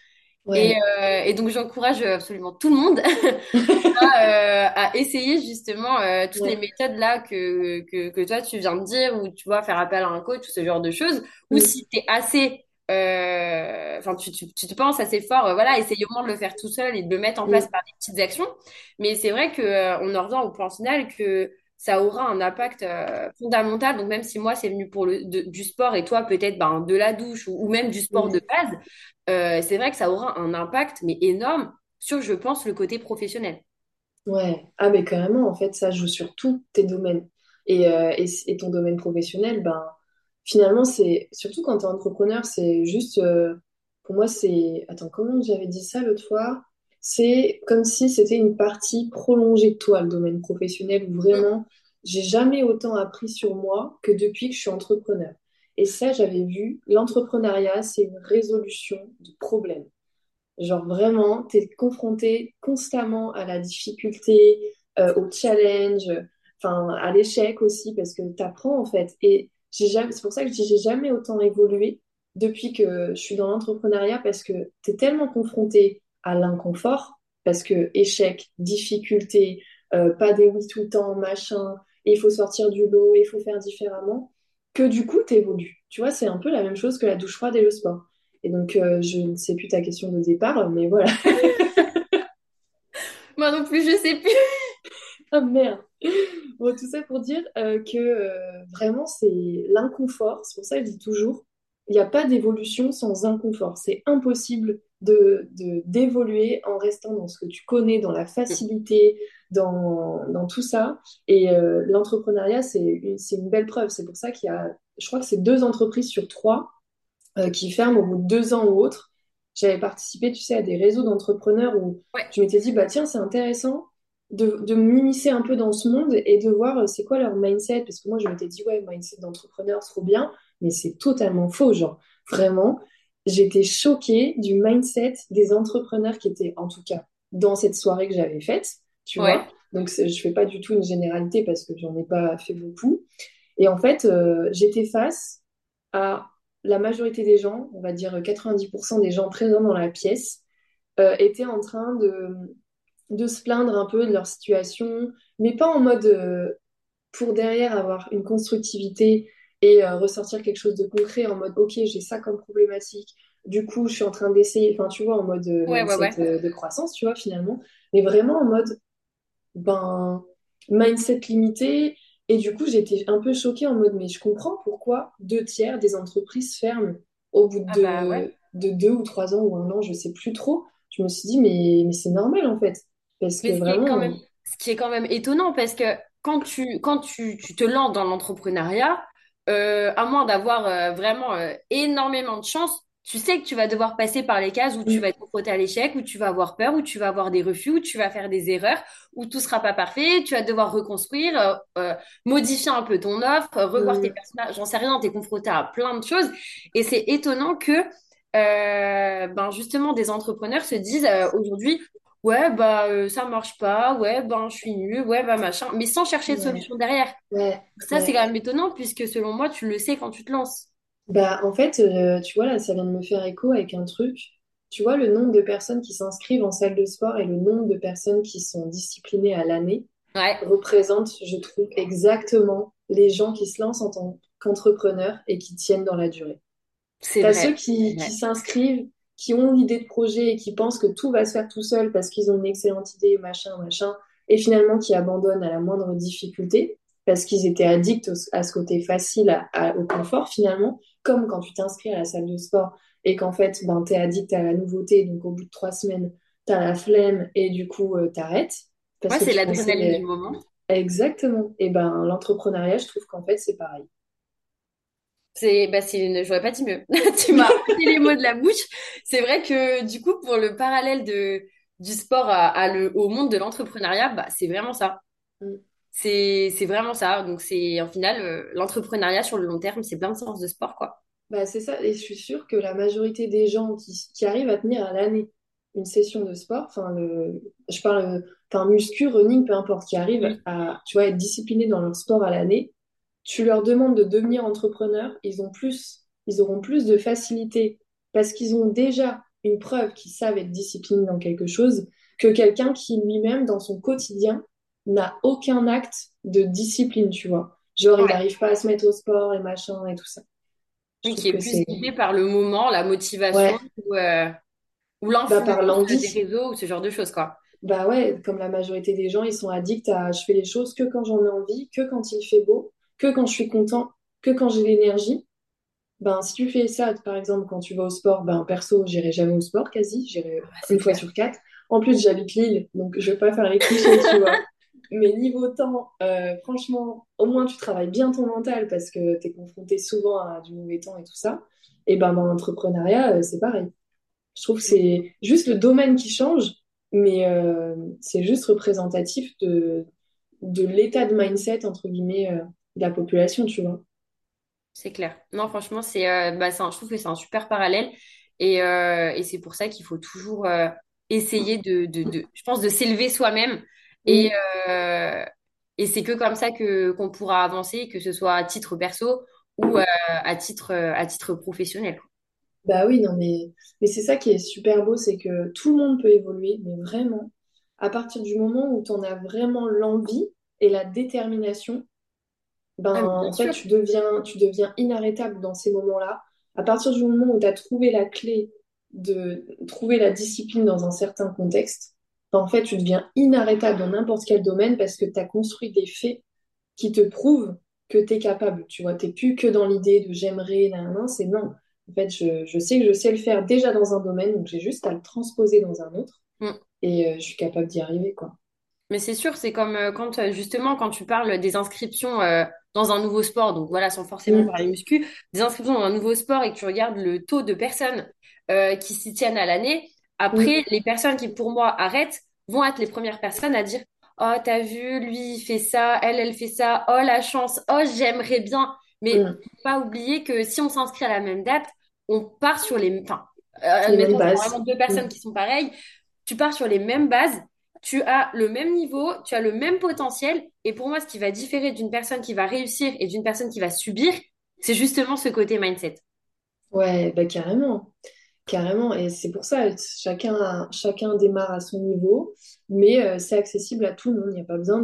Et, Ouais. et donc j'encourage absolument tout le monde à, à essayer justement toutes les méthodes là que, que, que toi tu viens de dire ou tu vois faire appel à un coach ou ce genre de choses ou Mm. si tu es assez enfin tu, tu, tu te penses assez fort euh, voilà au moins de le faire tout seul et de le mettre en place par des petites actions mais c'est vrai que euh, on en revient au point final que ça aura un impact euh, fondamental donc même si moi c'est venu pour le de- du sport et toi peut-être ben, de la douche ou, ou même du sport de base euh, c'est vrai que ça aura un impact, mais énorme, sur, je pense, le côté professionnel. Ouais. Ah, mais carrément, en fait, ça joue sur tous tes domaines. Et, euh, et, et ton domaine professionnel, ben, finalement, c'est surtout quand tu es entrepreneur, c'est juste, euh, pour moi, c'est. Attends, comment j'avais dit ça l'autre fois? C'est comme si c'était une partie prolongée de toi, le domaine professionnel, où vraiment, j'ai jamais autant appris sur moi que depuis que je suis entrepreneur. Et ça, j'avais vu, l'entrepreneuriat, c'est une résolution de problèmes. Genre vraiment, tu es confronté constamment à la difficulté, euh, au challenge, enfin à l'échec aussi, parce que tu apprends en fait. Et c'est pour ça que je dis j'ai jamais autant évolué depuis que je suis dans l'entrepreneuriat, parce que tu es tellement confronté à l'inconfort, parce que échec, difficulté, euh, pas des oui tout le temps, machin, il faut sortir du lot, il faut faire différemment, que du coup tu évolues. Tu vois, c'est un peu la même chose que la douche froide et le sport. Et donc, euh, je ne sais plus ta question de départ, mais voilà. Moi non plus, je sais plus. Ah merde. Bon, tout ça pour dire euh, que euh, vraiment, c'est l'inconfort. C'est pour ça que je dis toujours, il n'y a pas d'évolution sans inconfort. C'est impossible de, d'évoluer en restant dans ce que tu connais, dans la facilité, dans, dans tout ça. Et euh, l'entrepreneuriat, c'est une, belle preuve. C'est pour ça qu'il y a, je crois que c'est deux entreprises sur trois qui ferment au bout de deux ans ou autre. J'avais participé, tu sais, à des réseaux d'entrepreneurs où Ouais, je m'étais dit, bah tiens, c'est intéressant de, de m'immiscer un peu dans ce monde et de voir euh, c'est quoi leur mindset. Parce que moi, je m'étais dit, ouais, mindset d'entrepreneur, trop bien, mais c'est totalement faux, genre. Vraiment, j'étais choquée du mindset des entrepreneurs qui étaient, en tout cas, dans cette soirée que j'avais faite, tu vois. Donc, je fais pas du tout une généralité parce que j'en ai pas fait beaucoup. Et en fait, euh, j'étais face à la majorité des gens, on va dire 90% des gens présents dans la pièce, euh, étaient en train de, de se plaindre un peu de leur situation, mais pas en mode euh, pour derrière avoir une constructivité et euh, ressortir quelque chose de concret en mode ok, j'ai ça comme problématique, Du coup, je suis en train d'essayer, enfin, tu vois, en mode euh, Ouais, ouais, mindset ouais. de croissance, tu vois, finalement. Mais vraiment en mode, ben, mindset limité. Et du coup, j'étais un peu choquée en mode, mais je comprends pourquoi deux tiers des entreprises ferment au bout Ah bah de, de deux ou trois ans ou un an, je sais plus trop. Je me suis dit, mais, mais c'est normal en fait. Parce que Mais ce qui est quand vraiment, même, ce qui est quand même étonnant, parce que quand tu, quand tu, tu te lances dans l'entrepreneuriat, euh, à moins d'avoir euh, vraiment euh, énormément de chance, tu sais que tu vas devoir passer par les cases où tu vas être confronté à l'échec, où tu vas avoir peur, où tu vas avoir des refus, où tu vas faire des erreurs, où tout sera pas parfait, tu vas devoir reconstruire, modifier un peu ton offre, revoir tes personnages, j'en sais rien, tu es confronté à plein de choses. Et c'est étonnant que ben justement des entrepreneurs se disent aujourd'hui Ouais, bah euh, ça marche pas, ouais, ben je suis nulle, ouais, bah machin, mais sans chercher de ouais, solution derrière. ouais, Ça, c'est ouais. quand même étonnant, puisque selon moi, tu le sais quand tu te lances. Bah, en fait, euh, tu vois, là, ça vient de me faire écho avec un truc. Tu vois, le nombre de personnes qui s'inscrivent en salle de sport et le nombre de personnes qui sont disciplinées à l'année Ouais, représente, je trouve, exactement les gens qui se lancent en tant qu'entrepreneurs et qui tiennent dans la durée. c'est T'as ceux vrai. qui, qui s'inscrivent, qui ont l'idée de projet et qui pensent que tout va se faire tout seul parce qu'ils ont une excellente idée, machin, machin, et finalement qui abandonnent à la moindre difficulté parce qu'ils étaient addicts à ce côté facile, à- à- au confort finalement, comme quand tu t'inscris à la salle de sport et qu'en fait, ben, t'es addict à la nouveauté, donc au bout de trois semaines, t'as la flemme et du coup, euh, t'arrêtes Ouais, c'est tu l'adrénaline pensais du moment. exactement. Et ben, l'entrepreneuriat, je trouve qu'en fait, c'est pareil. C'est, bah, c'est une... J'aurais pas dit mieux. Tu m'as ôté les mots de la bouche. C'est vrai que, du coup, pour le parallèle de, du sport à, à le, au monde de l'entrepreneuriat, bah, c'est vraiment ça. Mm. C'est, c'est vraiment ça. Donc, c'est, en final, euh, l'entrepreneuriat sur le long terme, c'est plein de séances de sport, quoi. Bah, c'est ça, et je suis sûre que la majorité des gens qui, qui arrivent à tenir à l'année une session de sport, enfin, le, je parle, enfin, muscu, running, peu importe, qui arrivent à, tu vois, être disciplinés dans leur sport à l'année, tu leur demandes de devenir entrepreneur, ils ont plus, ils auront plus de facilité parce qu'ils ont déjà une preuve qu'ils savent être disciplinés dans quelque chose que quelqu'un qui lui-même, dans son quotidien, n'a aucun acte de discipline, tu vois. Genre, il n'arrive pas à se mettre au sport et machin et tout ça. Oui, qui est plus guidé par le moment, la motivation Ouais, ou, euh, ou bah des réseaux ou ce genre de choses, quoi. Bah ouais, comme la majorité des gens, ils sont addicts à je fais les choses que quand j'en ai envie, que quand il fait beau, que quand je suis content, que quand j'ai l'énergie. Ben si tu fais ça, par exemple, quand tu vas au sport, ben perso, j'irai jamais au sport quasi, j'irai Ah, une fois sur quatre. En plus, j'habite Lille, donc je vais pas faire les clichés, tu vois. Mais niveau temps, euh, franchement, au moins tu travailles bien ton mental parce que tu es confronté souvent à du mauvais temps et tout ça. Et ben dans l'entrepreneuriat, euh, c'est pareil. Je trouve que c'est juste le domaine qui change, mais euh, c'est juste représentatif de, de l'état de mindset, entre guillemets, de la population, tu vois. C'est clair. Non, franchement, c'est, euh, bah, c'est un- je trouve que c'est un super parallèle. Et, euh, et c'est pour ça qu'il faut toujours euh, essayer de, de, de, je pense, de s'élever soi-même. Et, Mm. euh, et c'est que comme ça que qu'on pourra avancer, que ce soit à titre perso ou euh, à titre, euh, à titre professionnel. Bah oui, non, mais, mais c'est ça qui est super beau, c'est que tout le monde peut évoluer, mais vraiment, à partir du moment où tu en as vraiment l'envie et la détermination, ben, Ah, bien en fait, sûr. tu deviens, tu deviens inarrêtable dans ces moments-là. À partir du moment où tu as trouvé la clé de trouver la discipline dans un certain contexte, ben, en fait, tu deviens inarrêtable dans n'importe quel domaine parce que tu as construit des faits qui te prouvent que tu es capable. Tu vois, t'es plus que dans l'idée de j'aimerais, nan, c'est non. En fait, je, je sais que je sais le faire déjà dans un domaine, donc j'ai juste à le transposer dans un autre Mm. et euh, je suis capable d'y arriver, quoi. Mais c'est sûr, c'est comme euh, quand euh, justement quand tu parles des inscriptions euh, dans un nouveau sport, donc voilà, sans forcément Mm, parler muscu, des inscriptions dans un nouveau sport et que tu regardes le taux de personnes euh, qui s'y tiennent à l'année, après, mm, les personnes qui pour moi arrêtent vont être les premières personnes à dire, Oh, t'as vu, lui, il fait ça, elle, elle fait ça, oh, la chance, oh, j'aimerais bien. Mais mm. faut pas oublier que si on s'inscrit à la même date, on part sur les... Enfin, euh, vraiment deux Mm. personnes qui sont pareilles, tu pars sur les mêmes bases tu as le même niveau, tu as le même potentiel. Et pour moi, ce qui va différer d'une personne qui va réussir et d'une personne qui va subir, c'est justement ce côté mindset. Ouais, bah carrément, carrément. Et c'est pour ça, chacun, chacun démarre à son niveau, mais euh, c'est accessible à tout le monde. Il n'y a pas besoin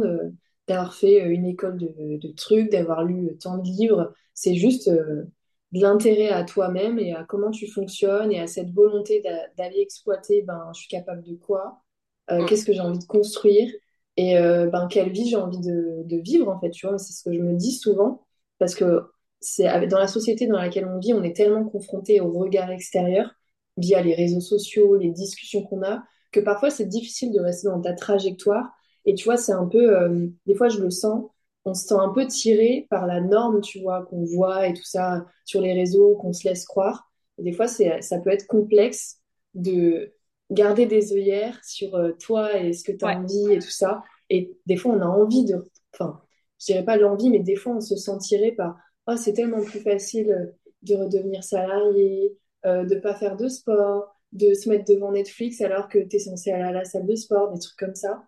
d'avoir fait euh, une école de, trucs, d'avoir lu tant de livres. C'est juste, euh, de l'intérêt à toi-même et à comment tu fonctionnes et à cette volonté d'a- d'aller exploiter, ben, je suis capable de quoi, euh, Mm. qu'est-ce que j'ai envie de construire et euh, ben, quelle vie j'ai envie de, de vivre, en fait, tu vois. C'est ce que je me dis souvent parce que c'est dans la société dans laquelle on vit, on est tellement confronté au regard extérieur via les réseaux sociaux, les discussions qu'on a, que parfois c'est difficile de rester dans ta trajectoire. Et tu vois, c'est un peu, euh, des fois je le sens, on se sent un peu tiré par la norme, tu vois, qu'on voit et tout ça sur les réseaux, qu'on se laisse croire. Et des fois, ça peut être complexe de garder des œillères sur euh, toi et ce que tu as Ouais. envie et tout ça. Et des fois, on a envie de, enfin, je dirais pas l'envie, mais des fois, on se sent tiré par, oh, c'est tellement plus facile euh, de redevenir salarié, euh, de pas faire de sport, de se mettre devant Netflix alors que tu es censé aller à la salle de sport, des trucs comme ça.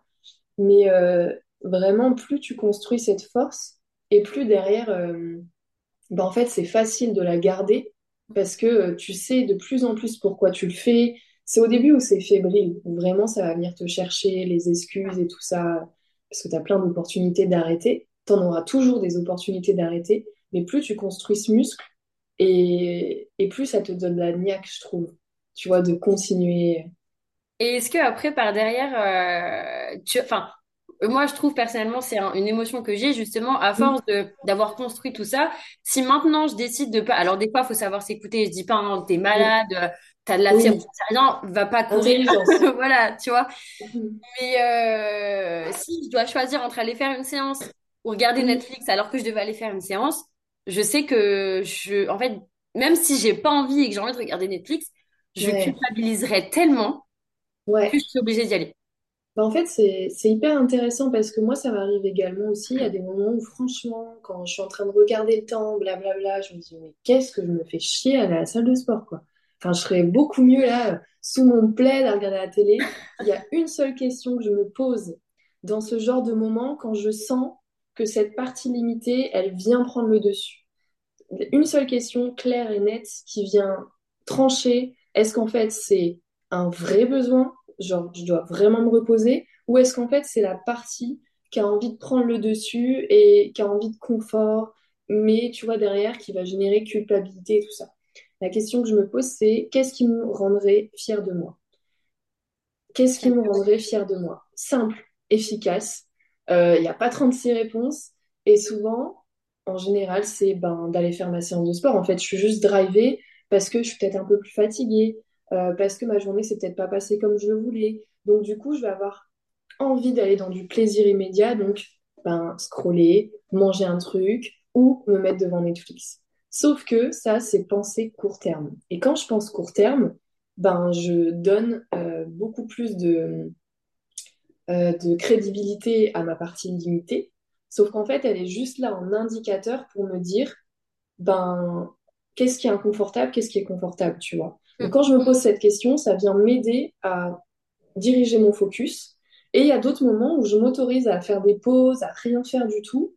Mais euh, vraiment, plus tu construis cette force, et plus derrière, euh, ben, en fait, c'est facile de la garder parce que tu sais de plus en plus pourquoi tu le fais. C'est au début où c'est fébrile, où vraiment ça va venir te chercher, les excuses et tout ça, parce que tu as plein d'opportunités d'arrêter. Tu en auras toujours des opportunités d'arrêter, mais plus tu construis ce muscle, et, et plus ça te donne la niaque, je trouve, tu vois, de continuer. Et est-ce que après par derrière, euh, tu, enfin, moi je trouve personnellement c'est un- une émotion que j'ai justement à force de d'avoir construit tout ça. Si maintenant je décide de pas, alors des fois il faut savoir s'écouter. Je dis pas hein, t'es malade, t'as de la fièvre, Oui, rien, va pas courir, voilà, tu vois. Mm. Mais euh, si je dois choisir entre aller faire une séance ou regarder Mm. Netflix alors que je devais aller faire une séance, je sais que je, en fait, même si j'ai pas envie et que j'ai envie de regarder Netflix, je Ouais, culpabiliserais tellement que je suis obligée d'y aller. Bah, en fait, c'est, hyper intéressant parce que moi, ça m'arrive également aussi. Il y a des moments où, franchement, quand je suis en train de regarder le temps, blablabla, je me dis, mais qu'est-ce que je me fais chier à la salle de sport, quoi. Enfin, je serais beaucoup mieux là, sous mon plaid, à regarder la télé. Il y a une seule question que je me pose dans ce genre de moment quand je sens que cette partie limitée, elle vient prendre le dessus. Une seule question claire et nette qui vient trancher. Est-ce qu'en fait, c'est un vrai besoin? Genre je dois vraiment me reposer, ou est-ce qu'en fait c'est la partie qui a envie de prendre le dessus et qui a envie de confort, mais tu vois derrière qui va générer culpabilité et tout ça. La question que je me pose c'est qu'est-ce qui me rendrait fière de moi? Qu'est-ce qui me rendrait fière de moi? Simple, efficace, il n'y a pas 36 réponses, et souvent, en général, c'est ben, d'aller faire ma séance de sport. En fait, je suis juste drivée parce que je suis peut-être un peu plus fatiguée, euh, parce que ma journée s'est peut-être pas passée comme je le voulais. Donc, du coup, je vais avoir envie d'aller dans du plaisir immédiat, donc ben, scroller, manger un truc ou me mettre devant Netflix. Sauf que ça, c'est penser court terme. Et quand je pense court terme, ben, je donne euh, beaucoup plus de, euh, de crédibilité à ma partie limitée. Sauf qu'en fait, elle est juste là en indicateur pour me dire, ben, qu'est-ce qui est inconfortable, qu'est-ce qui est confortable, tu vois. Donc quand je me pose cette question, ça vient m'aider à diriger mon focus. Et il y a d'autres moments où je m'autorise à faire des pauses, à rien faire du tout.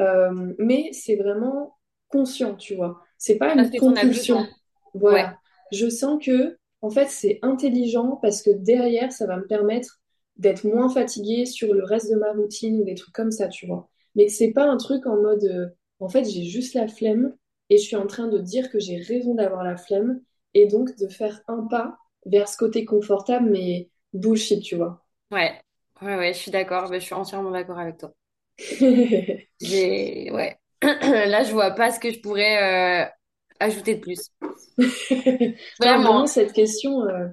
Euh, mais c'est vraiment conscient, tu vois. C'est pas une compulsion. Ouais. Voilà. Je sens que, en fait, c'est intelligent parce que derrière, ça va me permettre d'être moins fatiguée sur le reste de ma routine ou des trucs comme ça, tu vois. Mais que c'est pas un truc en mode, euh, en fait, j'ai juste la flemme et je suis en train de dire que j'ai raison d'avoir la flemme et donc de faire un pas vers ce côté confortable, mais bullshit, tu vois. Ouais. Ouais, ouais, je suis d'accord. Je suis entièrement d'accord avec toi. J'ai, ouais. Là, je vois pas ce que je pourrais euh, ajouter de plus. Non, Vraiment. cette question, euh,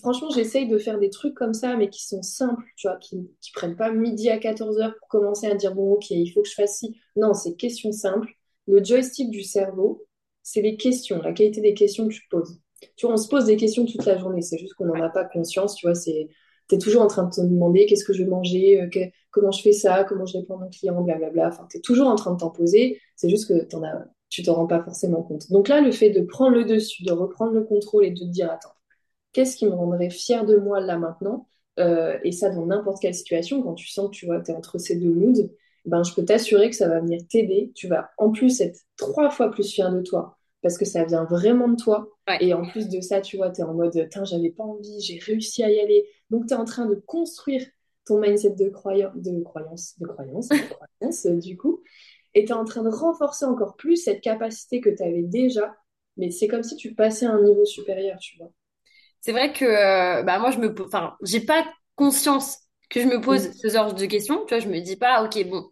franchement, j'essaye de faire des trucs comme ça, mais qui sont simples, tu vois, qui, qui prennent pas midi à 14 heures pour commencer à dire, bon, ok, il faut que je fasse ci. Non, c'est questions simples. Le joystick du cerveau, c'est les questions, la qualité des questions que tu poses. Tu vois, on se pose des questions toute la journée, c'est juste qu'on n'en a pas conscience, tu vois, c'est, t'es toujours en train de te demander qu'est-ce que je vais manger, euh, comment je fais ça, comment je réponds à mon client, blablabla. Enfin, t'es toujours en train de t'en poser, c'est juste que t'en as, tu t'en rends pas forcément compte. Donc là, le fait de prendre le dessus, de reprendre le contrôle et de te dire, attends, qu'est-ce qui me rendrait fière de moi là maintenant? Euh, et ça, dans n'importe quelle situation, quand tu sens que tu vois, es entre ces deux moods, ben, je peux t'assurer que ça va venir t'aider. Tu vas en plus être trois fois plus fier de toi parce que ça vient vraiment de toi. Ouais. Et en plus de ça, tu vois, tu es en mode, tiens, j'avais pas envie, j'ai réussi à y aller. Donc, tu es en train de construire ton mindset de, croyance, de croyance, de croyance, de croyance, euh, du coup. et tu es en train de renforcer encore plus cette capacité que tu avais déjà, mais c'est comme si tu passais à un niveau supérieur, tu vois. C'est vrai que euh, bah moi je me enfin j'ai pas conscience que je me pose Mm. ce genre de questions, tu vois, je me dis pas OK bon.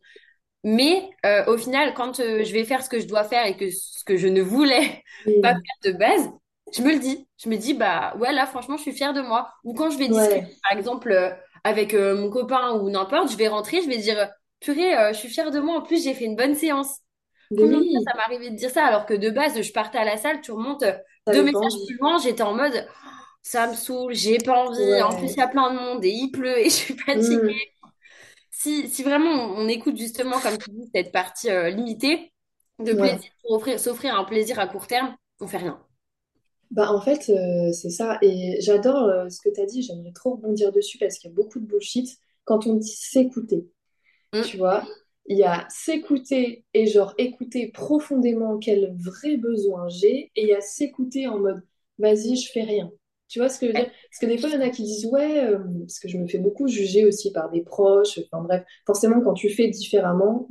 Mais euh, au final quand euh, je vais faire ce que je dois faire et que ce que je ne voulais pas faire de base, je me le dis. Je me dis bah ouais là franchement je suis fière de moi. Ou quand je vais discuter Ouais, par exemple euh, avec mon copain ou n'importe, je vais rentrer, je vais dire purée, je suis fière de moi en plus j'ai fait une bonne séance. Combien de fois oui, ça m'arrivait de dire ça alors que de base je partais à la salle, tu remontes deux messages plus envie. loin, j'étais en mode ça me saoule, j'ai pas envie. En plus, il y a plein de monde et il pleut et je suis fatiguée. Mm. Si, si vraiment on, on écoute justement, comme tu dis, cette partie euh, limitée de plaisir Ouais. pour offrir, s'offrir un plaisir à court terme, on fait rien. Bah, en fait, euh, c'est ça. Et j'adore euh, ce que tu as dit. J'aimerais trop rebondir dessus parce qu'il y a beaucoup de bullshit quand on dit s'écouter. Mm. Tu vois, il y a s'écouter et genre écouter profondément quel vrai besoin j'ai. Et il y a s'écouter en mode vas-y, je fais rien. Tu vois ce que je veux dire? Parce que des fois, il y en a qui disent ouais, euh, parce que je me fais beaucoup juger aussi par des proches. Enfin bref, forcément, quand tu fais différemment,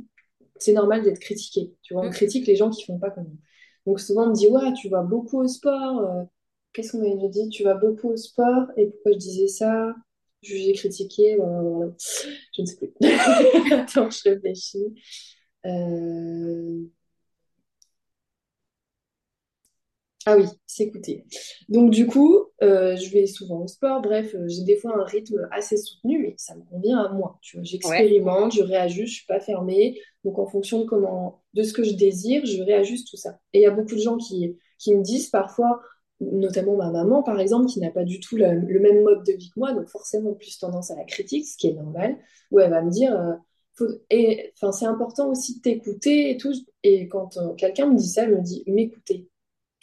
c'est normal d'être critiqué. Tu vois, on Mm. critique les gens qui font pas comme nous. Donc souvent on me dit ouais, tu vas beaucoup au sport. euh, qu'est-ce qu'on m'avait dit? Tu vas beaucoup au sport. Et pourquoi je disais ça? Jugé, critiqué, euh, je ne sais plus. Attends, je réfléchis. Euh, Ah oui, s'écouter. Donc du coup, euh, je vais souvent au sport. Bref, euh, j'ai des fois un rythme assez soutenu, mais ça me convient à moi. Tu vois, Ouais. j'expérimente, je réajuste, je suis pas fermée. Donc en fonction de comment, de ce que je désire, je réajuste tout ça. Et il y a beaucoup de gens qui, qui me disent parfois, notamment ma maman par exemple, qui n'a pas du tout la- le même mode de vie que moi, donc forcément plus tendance à la critique, ce qui est normal, où elle va me dire, euh, faut- et enfin c'est important aussi de t'écouter et tout. Et quand quelqu'un me dit ça, elle me dit, m'écouter.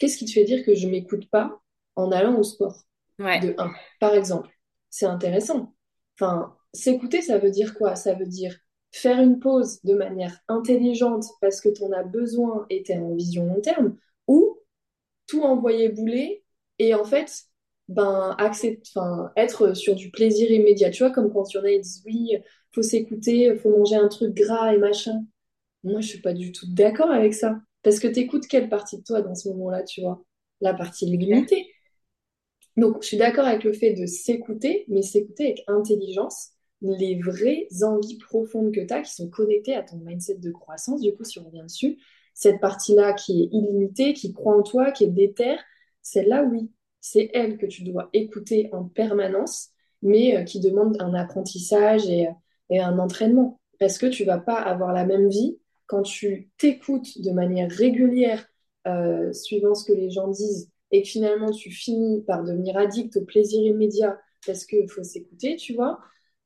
Qu'est-ce qui te fait dire que je m'écoute pas en allant au sport? Ouais. De un, par exemple. C'est intéressant. Enfin, s'écouter, ça veut dire quoi? Ça veut dire faire une pause de manière intelligente parce que tu en as besoin et tu es en vision long terme, ou tout envoyer bouler et en fait, ben, accept- enfin, être sur du plaisir immédiat. Tu vois, comme quand il y en a, ils disent oui, faut s'écouter, faut manger un truc gras et machin. Moi, je suis pas du tout d'accord avec ça. Parce que t'écoutes quelle partie de toi dans ce moment-là, tu vois? La partie limitée. Donc, je suis d'accord avec le fait de s'écouter, mais s'écouter avec intelligence, les vraies envies profondes que tu as, qui sont connectées à ton mindset de croissance, du coup, si on revient dessus, cette partie-là qui est illimitée, qui croit en toi, qui est déterre, celle-là, oui, c'est elle que tu dois écouter en permanence, mais euh, qui demande un apprentissage et, et un entraînement. Parce que tu vas pas avoir la même vie quand tu t'écoutes de manière régulière, euh, suivant ce que les gens disent et que finalement tu finis par devenir addict au plaisir immédiat parce qu'il faut s'écouter, tu vois,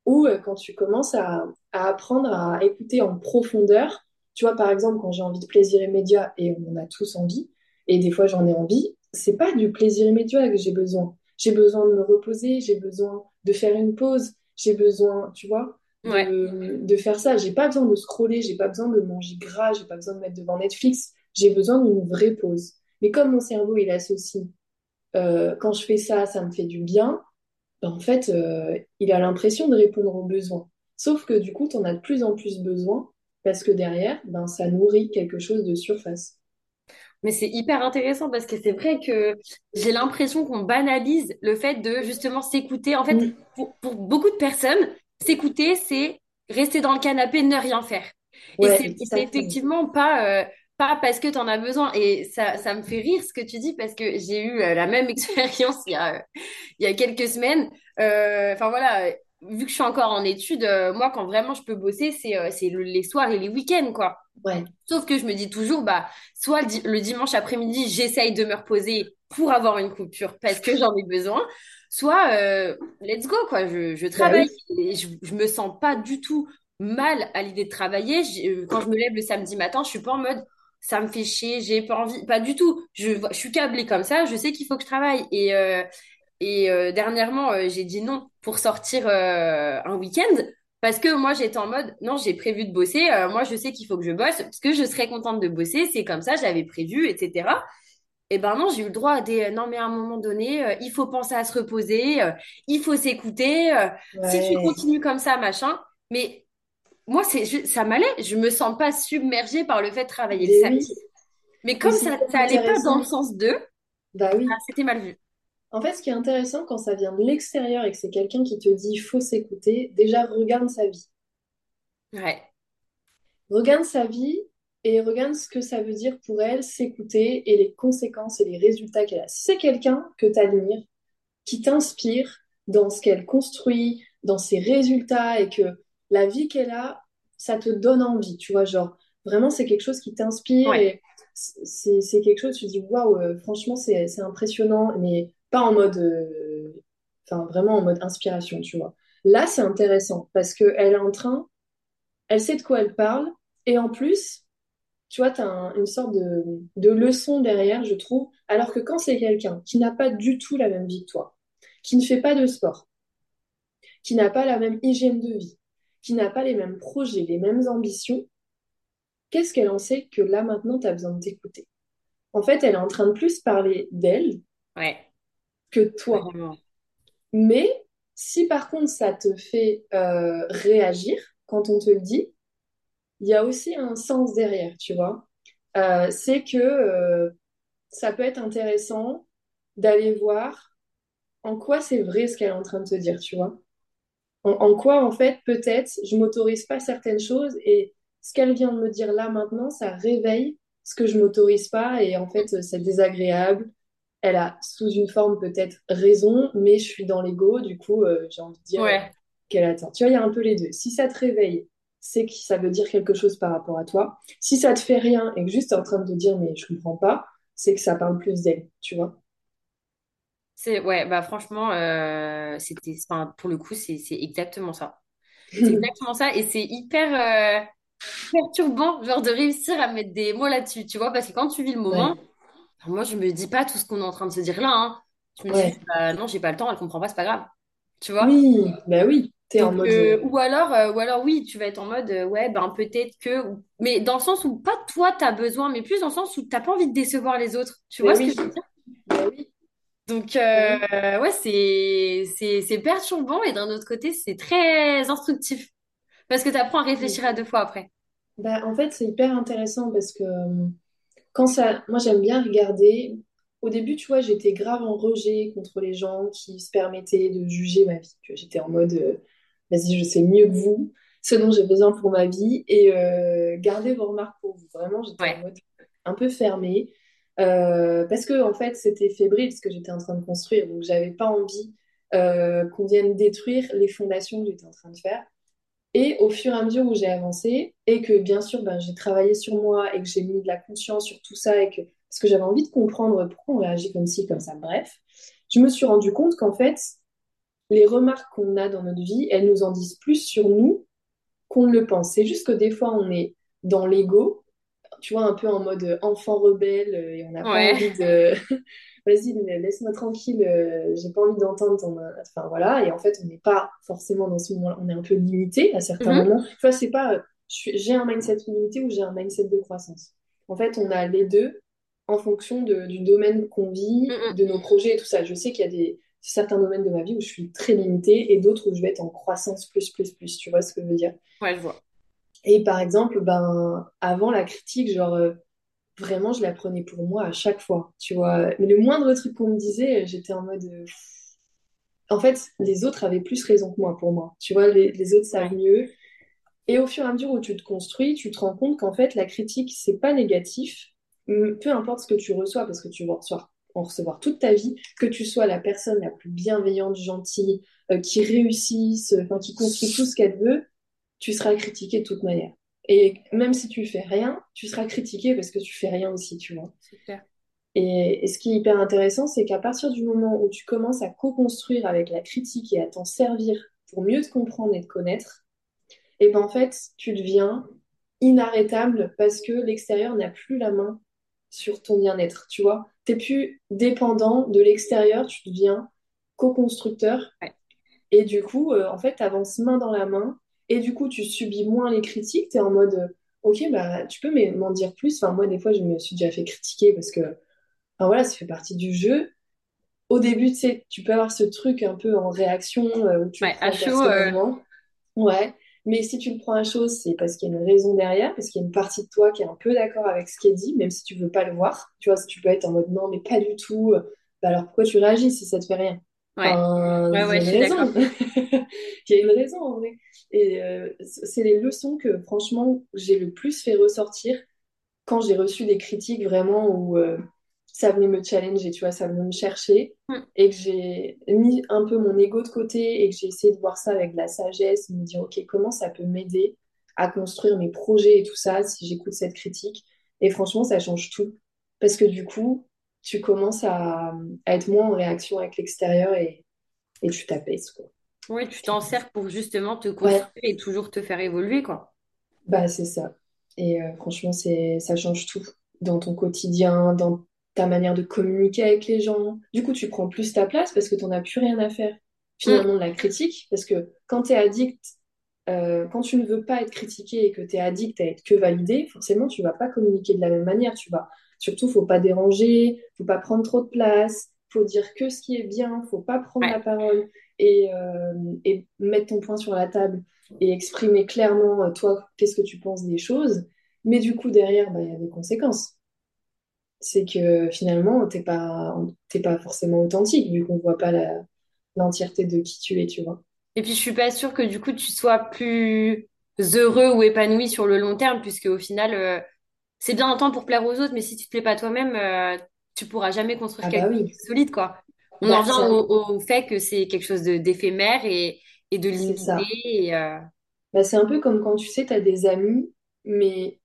ou euh, quand tu commences à, apprendre à écouter en profondeur, tu vois, par exemple, quand j'ai envie de plaisir immédiat, et on a tous envie, et des fois j'en ai envie, c'est pas du plaisir immédiat que j'ai besoin. J'ai besoin de me reposer, j'ai besoin de faire une pause, j'ai besoin, tu vois, Ouais. de, faire ça. J'ai pas besoin de scroller, j'ai pas besoin de manger gras, j'ai pas besoin de mettre devant Netflix, j'ai besoin d'une vraie pause. Mais comme mon cerveau, il associe, euh, quand je fais ça, ça me fait du bien, ben, en fait, euh, il a l'impression de répondre aux besoins. Sauf que du coup, tu en as de plus en plus besoin parce que derrière, ben, ça nourrit quelque chose de surface. Mais c'est hyper intéressant parce que c'est vrai que j'ai l'impression qu'on banalise le fait de justement s'écouter. En fait, Mm. pour, pour beaucoup de personnes, s'écouter, c'est rester dans le canapé, ne rien faire. Et Ouais, c'est et c'est exactement. effectivement pas, euh, pas parce que tu en as besoin. Et ça, ça me fait rire ce que tu dis parce que j'ai eu euh, la même expérience il y a, il y a quelques semaines. Euh, Enfin voilà, vu que je suis encore en études, moi, quand vraiment je peux bosser, c'est c'est le- les soirs et les week-ends, quoi. Ouais, Sauf que je me dis toujours, bah, soit le dimanche après-midi, j'essaye de me reposer pour avoir une coupure parce que j'en ai besoin, soit euh, let's go, quoi. Je, je bah travaille et je, je me sens pas du tout mal à l'idée de travailler. Euh, Quand je me lève le samedi matin, je suis pas en mode ça me fait chier, j'ai pas envie, pas du tout. Je, je suis câblée comme ça, je sais qu'il faut que je travaille. Et, euh, et euh, dernièrement, euh, j'ai dit non pour sortir un week-end. Parce que moi, j'étais en mode, non, j'ai prévu de bosser. moi, je sais qu'il faut que je bosse parce que je serais contente de bosser. C'est comme ça, j'avais prévu, etc. Et ben non, j'ai eu le droit à des, euh, non, mais à un moment donné, euh, il faut penser à se reposer, euh, il faut s'écouter. euh, si tu continues comme ça, machin. Mais moi, c'est, je- ça m'allait. Je me sens pas submergée par le fait de travailler le Mais oui, samedi. Mais mais comme ça, ça allait pas dans le sens d'eux, Bah ah, oui. c'était mal vu. En fait, ce qui est intéressant quand ça vient de l'extérieur et que c'est quelqu'un qui te dit il faut s'écouter, déjà regarde sa vie. Ouais. Regarde sa vie et regarde ce que ça veut dire pour elle s'écouter et les conséquences et les résultats qu'elle a. Si c'est quelqu'un que tu admires, qui t'inspire dans ce qu'elle construit, dans ses résultats et que la vie qu'elle a, ça te donne envie, tu vois, genre vraiment c'est quelque chose qui t'inspire Ouais. et c'est quelque chose, tu te dis waouh, euh, franchement c'est c'est impressionnant, mais pas en mode, euh, enfin vraiment en mode inspiration, tu vois. Là c'est intéressant parce que elle est en train, elle sait de quoi elle parle et en plus, tu vois, tu as une sorte de, de leçon derrière, je trouve, alors que quand c'est quelqu'un qui n'a pas du tout la même vie que toi, qui ne fait pas de sport, qui n'a pas la même hygiène de vie, qui n'a pas les mêmes projets, les mêmes ambitions, qu'est-ce qu'elle en sait que là maintenant, tu as besoin de t'écouter? En fait, elle est en train de plus parler d'elle Ouais. que de toi. Vraiment. Mais si par contre ça te fait euh, réagir quand on te le dit, il y a aussi un sens derrière, tu vois. Euh, c'est que euh, ça peut être intéressant d'aller voir en quoi c'est vrai ce qu'elle est en train de te dire, tu vois. En, en quoi, en fait, peut-être, je m'autorise pas certaines choses et ce qu'elle vient de me dire là maintenant, ça réveille ce que je m'autorise pas et en fait, c'est désagréable. Elle a sous une forme peut-être raison, mais je suis dans l'ego, du coup, euh, j'ai envie de dire Ouais. qu'elle attend. Tu vois, il y a un peu les deux. Si ça te réveille, c'est que ça veut dire quelque chose par rapport à toi. Si ça te fait rien et que juste t'es en train de te dire, mais je comprends pas, c'est que ça parle plus d'elle, tu vois. C'est, ouais, bah franchement, euh, c'était, enfin, pour le coup, c'est exactement ça. C'est exactement ça. Et c'est hyper euh, perturbant, genre, de réussir à mettre des mots là-dessus, tu vois, parce que quand tu vis le moment, Ouais, alors moi, je me dis pas tout ce qu'on est en train de se dire là, hein. Je me dis bah, non, j'ai pas le temps, elle comprend pas, c'est pas grave, tu vois. Oui, bah oui, t'es en Donc, mode. euh, euh, ou alors, euh, ou alors, oui, tu vas être en mode, euh, ouais, ben peut-être que, mais dans le sens où pas toi, t'as besoin, mais plus dans le sens où t'as pas envie de décevoir les autres. Tu vois ce que je veux dire? bah oui, Donc, ouais, c'est, c'est, c'est perturbant et d'un autre côté, c'est très instructif parce que tu apprends à Oui. réfléchir à deux fois après. Bah, en fait, c'est hyper intéressant parce que quand ça. Moi, j'aime bien regarder. Au début, tu vois, j'étais grave en rejet contre les gens qui se permettaient de juger ma vie. J'étais en mode, vas-y, je sais mieux que vous, ce dont j'ai besoin pour ma vie, et euh, gardez vos remarques pour vous. Vraiment, j'étais en Ouais. mode un peu fermée. Euh, parce que, en fait, c'était fébrile ce que j'étais en train de construire. Donc, j'avais pas envie euh, qu'on vienne détruire les fondations que j'étais en train de faire. Et au fur et à mesure où j'ai avancé, et que bien sûr, ben, j'ai travaillé sur moi et que j'ai mis de la conscience sur tout ça, et que, parce que j'avais envie de comprendre pourquoi on réagit comme ci, comme ça, bref, je me suis rendu compte qu'en fait, les remarques qu'on a dans notre vie, elles nous en disent plus sur nous qu'on ne le pense. C'est juste que des fois, on est dans l'ego, tu vois, un peu en mode enfant rebelle, euh, et on n'a pas envie de... Vas-y, laisse-moi tranquille, euh, j'ai pas envie d'entendre ton... Enfin, voilà, et en fait, on n'est pas forcément dans ce moment-là, on est un peu limité à certains Mhm. moments. Tu vois, c'est pas... euh, J'ai un mindset limité ou j'ai un mindset de croissance. En fait, on a les deux en fonction de- du domaine qu'on vit, Mhm. de nos projets et tout ça. Je sais qu'il y a des certains domaines de ma vie où je suis très limitée et d'autres où je vais être en croissance plus, plus, plus. Tu vois ce que je veux dire? Ouais, je vois. Et par exemple, ben, avant la critique, genre, euh, vraiment, je la prenais pour moi à chaque fois, tu vois. Mais le moindre truc qu'on me disait, j'étais en mode, euh, en fait, les autres avaient plus raison que moi pour moi. Tu vois, les, les autres savent mieux. Et au fur et à mesure où tu te construis, tu te rends compte qu'en fait, la critique, c'est pas négatif. Peu importe ce que tu reçois, parce que tu vas recevoir, en recevoir toute ta vie, que tu sois la personne la plus bienveillante, gentille, euh, qui réussisse, euh, enfin, qui construit tout ce qu'elle veut, tu seras critiqué de toute manière. Et même si tu fais rien, tu seras critiqué parce que tu fais rien aussi, tu vois. Clair. Et, et ce qui est hyper intéressant, c'est qu'à partir du moment où tu commences à co-construire avec la critique et à t'en servir pour mieux te comprendre et te connaître, et ben en fait, tu deviens inarrêtable parce que l'extérieur n'a plus la main sur ton bien-être, tu vois. T'es plus dépendant de l'extérieur, tu deviens co-constructeur Ouais. et du coup, euh, en fait, t'avances main dans la main et du coup, tu subis moins les critiques, t'es en mode, euh, ok, bah, tu peux m'en dire plus. Enfin, moi, des fois, je me suis déjà fait critiquer parce que, enfin voilà, ça fait partie du jeu. Au début, tu sais, tu peux avoir ce truc un peu en réaction euh, où tu Ouais, à chaud, euh. Ouais, Mais si tu le prends à chose, c'est parce qu'il y a une raison derrière, parce qu'il y a une partie de toi qui est un peu d'accord avec ce qui est dit, même si tu veux pas le voir. Tu vois, si tu peux être en mode non, mais pas du tout. Bah alors pourquoi tu réagis si ça te fait rien? Ouais, Enfin, ouais, ouais, il y a une raison. Il y a une raison en vrai. Et euh, c'est les leçons que franchement j'ai le plus fait ressortir quand j'ai reçu des critiques vraiment où euh, ça venait me challenger, tu vois, ça venait me chercher Mm. et que j'ai mis un peu mon ego de côté et que j'ai essayé de voir ça avec de la sagesse, me dire, OK, comment ça peut m'aider à construire mes projets et tout ça si j'écoute cette critique? Et franchement, ça change tout. Parce que du coup, tu commences à, à être moins en réaction avec l'extérieur et, et tu t'apaises, quoi. Oui, tu t'en sers pour justement te Ouais, construire et toujours te faire évoluer, quoi. bah c'est ça. Et euh, franchement, c'est, ça change tout dans ton quotidien, dans ta manière de communiquer avec les gens. Du coup, tu prends plus ta place parce que tu n'en as plus rien à faire finalement de la critique. Parce que quand tu es addict, euh, quand tu ne veux pas être critiqué et que tu es addict à être que validé, forcément, tu vas pas communiquer de la même manière. Tu vas, surtout, faut pas déranger, faut pas prendre trop de place, faut dire que ce qui est bien, faut pas prendre la parole et, euh, et mettre ton point sur la table et exprimer clairement, euh, toi, qu'est-ce que tu penses des choses. Mais du coup, derrière, bah, il y a des conséquences. C'est que finalement, t'es pas, t'es pas forcément authentique, vu qu'on voit pas la, l'entièreté de qui tu es, tu vois. Et puis, je suis pas sûre que du coup, tu sois plus heureux ou épanoui sur le long terme, puisque au final, euh, c'est bien un temps pour plaire aux autres, mais si tu te plais pas toi-même, euh, tu pourras jamais construire Ah bah quelque chose oui. de solide, quoi. On en Bah, vient c'est un- au, au fait que c'est quelque chose de d'éphémère et, et de c'est limité. ça. Et, euh, Bah, c'est un peu comme quand tu sais, tu as des amis, mais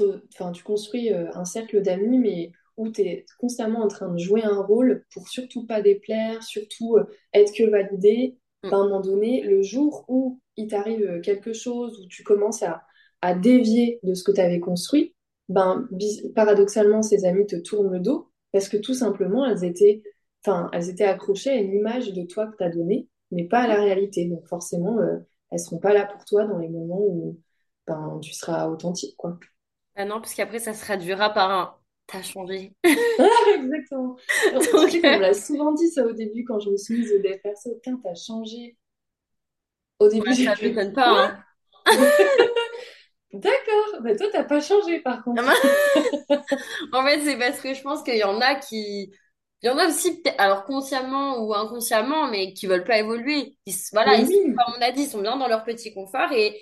enfin, tu construis euh, un cercle d'amis, mais où tu es constamment en train de jouer un rôle pour surtout pas déplaire, surtout euh, être que validé. mm, à un moment donné, le jour où il t'arrive euh, quelque chose, où tu commences à, à dévier de ce que tu avais construit, ben, paradoxalement, ces amis te tournent le dos parce que tout simplement, elles étaient, enfin, elles étaient accrochées à une image de toi que tu as donnée, mais pas à la réalité. Donc forcément, euh, elles seront pas là pour toi dans les moments où ben, tu seras authentique, quoi. Ah non, parce qu'après, ça se traduira par un t'as changé. Ah, exactement. Tu sais qu'on me euh, l'a souvent dit ça au début quand je me suis mise au dev perso. Putain, t'as changé. Au début, ouais, j'ai ça fait m'étonne pas, hein. D'accord. Bah toi, t'as pas changé par contre. En fait, c'est parce que je pense qu'il y en a qui, il y en a aussi, alors consciemment ou inconsciemment, mais qui veulent pas évoluer. Ils, voilà, ils, comme on a dit, ils sont bien dans leur petit confort et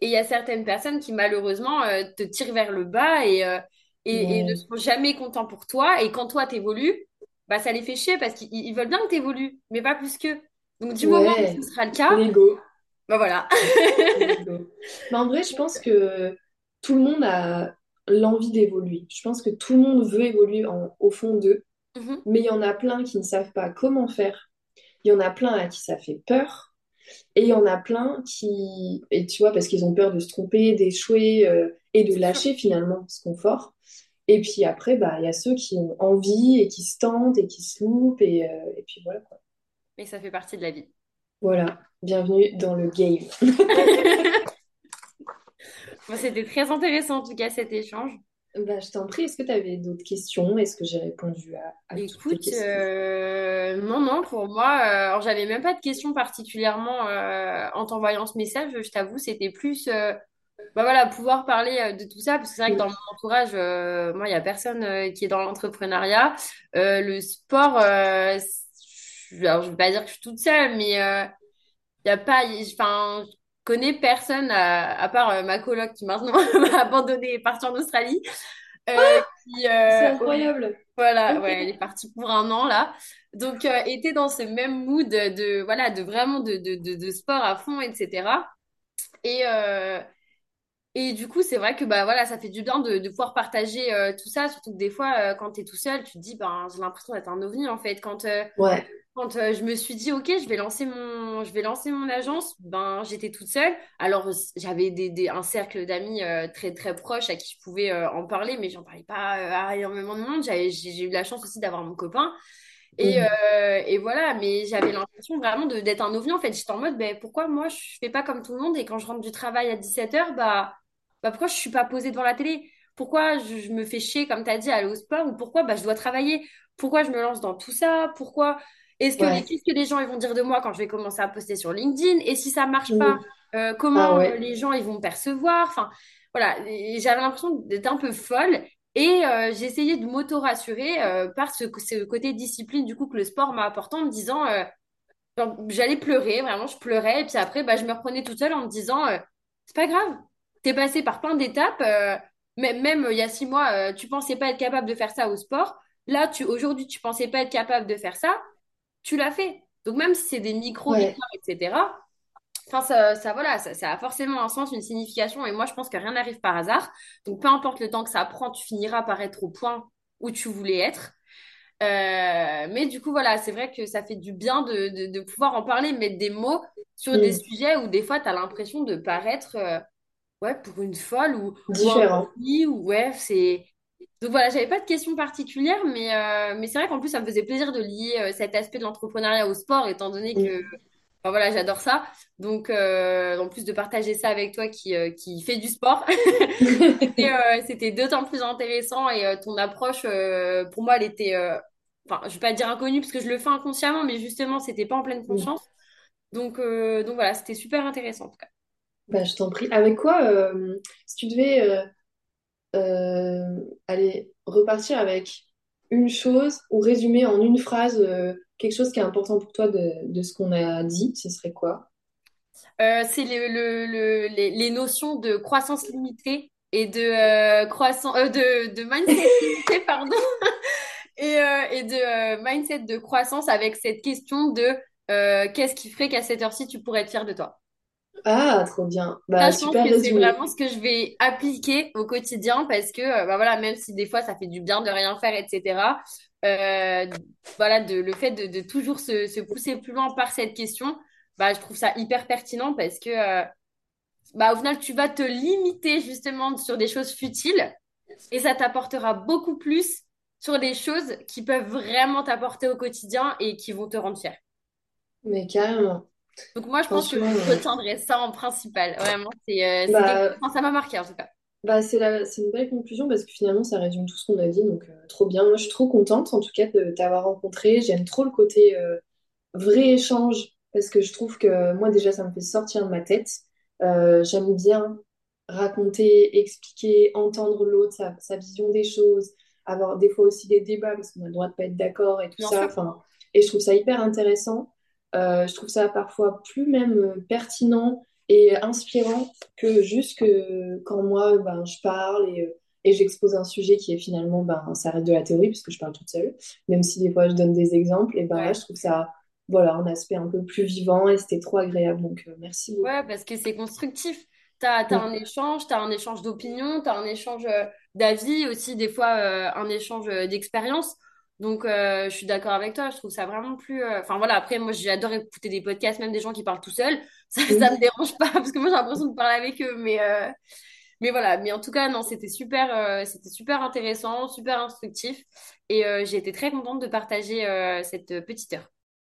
et il y a certaines personnes qui malheureusement euh, te tirent vers le bas et, euh, et, et ne ouais, sont jamais contents pour toi. Et quand toi t'évolues, bah ça les fait chier parce qu'ils ils veulent bien que t'évolues, mais pas plus qu'eux. Donc du moment où ce ouais. sera le cas, L'ego, bah voilà. Mais en vrai, je pense que tout le monde a l'envie d'évoluer. Je pense que tout le monde veut évoluer en- au fond d'eux. Mhm. Mais il y en a plein qui ne savent pas comment faire. Il y en a plein à qui ça fait peur. Et il y en a plein qui, et tu vois, parce qu'ils ont peur de se tromper, d'échouer euh, et de lâcher finalement ce confort. Et puis après, bah, il y a ceux qui ont envie et qui se tentent et qui se loupent. Et, euh, et puis voilà, quoi. Mais ça fait partie de la vie. Voilà, bienvenue dans le game. Bon, c'était très intéressant en tout cas cet échange. Bah, je t'en prie, est-ce que tu avais d'autres questions? Est-ce que j'ai répondu à, à toutes tes Écoute, questions? euh, non, non, pour moi, euh, alors j'avais même pas de questions particulièrement euh, en t'envoyant ce message, je t'avoue, c'était plus, euh, bah voilà, pouvoir parler euh, de tout ça, parce que c'est vrai que dans mon entourage, moi, il y a personne qui est dans l'entrepreneuriat. Le sport, alors je vais pas dire que je suis toute seule, mais il y a pas, enfin, connais personne à, à part euh, ma coloc qui maintenant m'a abandonné et est partie en Australie. euh, qui, C'est euh, incroyable. voilà, ouais, elle est partie pour un an là. Donc, était dans ce même mood de, voilà, de vraiment de, de, de, de sport à fond, etc. Et, et du coup, c'est vrai que bah, voilà, ça fait du bien de, de pouvoir partager euh, tout ça, surtout que des fois, euh, quand tu es tout seul, tu te dis, ben, j'ai l'impression d'être un ovni en fait. Quand, euh, Ouais. quand euh, je me suis dit, OK, je vais lancer mon, je vais lancer mon agence, ben, j'étais toute seule. Alors, j'avais des, des, un cercle d'amis euh, très, très proches à qui je pouvais euh, en parler, mais j'en parlais pas à énormément de monde. J'ai eu la chance aussi d'avoir mon copain. Et, Mhm. euh, et voilà, mais j'avais l'impression vraiment d'être un ovni en fait. J'étais en mode, ben, pourquoi moi je fais pas comme tout le monde? Et quand je rentre du travail à 17h, bah, bah pourquoi je suis pas posée devant la télé? Pourquoi je, je me fais chier, comme tu as dit, à aller au sport? Ou pourquoi bah, je dois travailler? Pourquoi je me lance dans tout ça? Pourquoi est-ce que Ouais. qu'est-ce que les gens ils vont dire de moi quand je vais commencer à poster sur LinkedIn? Et si ça marche pas? Euh, Ah comment euh, ouais. les gens ils vont me percevoir? Enfin, voilà, j'avais l'impression d'être un peu folle. Et euh, j'ai essayé de m'auto-rassurer euh, par ce, ce côté discipline du coup que le sport m'a apporté en me disant euh, j'allais pleurer, vraiment je pleurais et puis après bah, je me reprenais toute seule en me disant euh, c'est pas grave, t'es passé par plein d'étapes, euh, même, même euh, il y a six mois euh, tu pensais pas être capable de faire ça au sport, là tu aujourd'hui tu pensais pas être capable de faire ça, tu l'as fait. Donc même si c'est des Ouais. micro-victoires, etc. Enfin, ça, ça, voilà, ça, ça a forcément un sens, une signification. Et moi, je pense que rien n'arrive par hasard. Donc, peu importe le temps que ça prend, tu finiras par être au point où tu voulais être. Euh, mais du coup, voilà, c'est vrai que ça fait du bien de, de, de pouvoir en parler, mettre des mots sur des Hmm. sujets où des fois, tu as l'impression de paraître euh, ouais, pour une folle ou, ou un Différent. ovni, ou ouais, c'est. Donc voilà, j'avais pas de questions particulières, mais, euh, mais c'est vrai qu'en plus, ça me faisait plaisir de lier euh, cet aspect de l'entrepreneuriat au sport, étant donné que. Enfin, voilà, j'adore ça. Donc, euh, en plus de partager ça avec toi qui, qui fait du sport, c'était d'autant plus intéressant. Et ton approche, pour moi, elle était, enfin, je vais pas dire inconnue parce que je le fais inconsciemment, mais justement, c'était pas en pleine conscience. Donc, donc voilà, c'était super intéressant en tout cas. Bah, je t'en prie. Avec quoi, euh, si tu devais euh, euh, aller repartir avec une chose ou résumer en une phrase euh, quelque chose qui est important pour toi de, de ce qu'on a dit, ce serait quoi? Euh, c'est le, le- le- les, les notions de croissance limitée et de euh, croissance, euh, de, de mindset limité, pardon. Et, euh, et de euh, mindset de croissance avec cette question de euh, qu'est-ce qui ferait qu'à cette heure-ci, tu pourrais être fier de toi? Ah, trop bien. Bah, je pense super que c'est vraiment ce que je vais appliquer au quotidien parce que, euh, bah voilà, même si des fois ça fait du bien de rien faire, etc., euh, voilà, de, le fait de, de toujours se, se pousser plus loin par cette question, bah, je trouve ça hyper pertinent parce que, euh, bah, au final, tu vas te limiter justement sur des choses futiles et ça t'apportera beaucoup plus sur des choses qui peuvent vraiment t'apporter au quotidien et qui vont te rendre fier. Mais carrément. Donc moi, je pense que je retiendrai ça en principal. Vraiment, c'est euh, bah, enfin, ça m'a marqué en tout cas. bah, c'est une belle conclusion parce que finalement, ça résume tout ce qu'on a dit. Donc, euh, trop bien. Moi, je suis trop contente en tout cas de t'avoir rencontré. J'aime trop le côté euh, vrai échange parce que je trouve que moi, déjà, ça me fait sortir de ma tête. J'aime bien raconter, expliquer, entendre l'autre, sa, sa vision des choses, avoir des fois aussi des débats parce qu'on a le droit de pas être d'accord et tout Bien ça. Enfin, et je trouve ça hyper intéressant. Euh, je trouve ça parfois plus même euh, pertinent et inspirant que juste que quand moi, ben, je parle et, euh, et j'expose un sujet qui est finalement, ben, ça reste de la théorie puisque je parle toute seule, même si des fois je donne des exemples. Et ben là, je trouve ça, voilà, un aspect un peu plus vivant et c'était trop agréable. Donc, euh, merci beaucoup. Ouais, parce que c'est constructif. T'as, t'as un échange, t'as un échange d'opinions, t'as un échange euh, d'avis, aussi des fois euh, un échange d'expérience. Donc, euh, je suis d'accord avec toi. Je trouve ça vraiment plus. euh, Enfin voilà. Après, moi, j'adore écouter des podcasts, même des gens qui parlent tout seuls. Ça, ça me dérange pas parce que moi, j'ai l'impression de parler avec eux. Mais, euh, mais voilà. Mais en tout cas, non, c'était super, c'était super intéressant, super instructif, et j'ai été très contente de partager cette petite heure.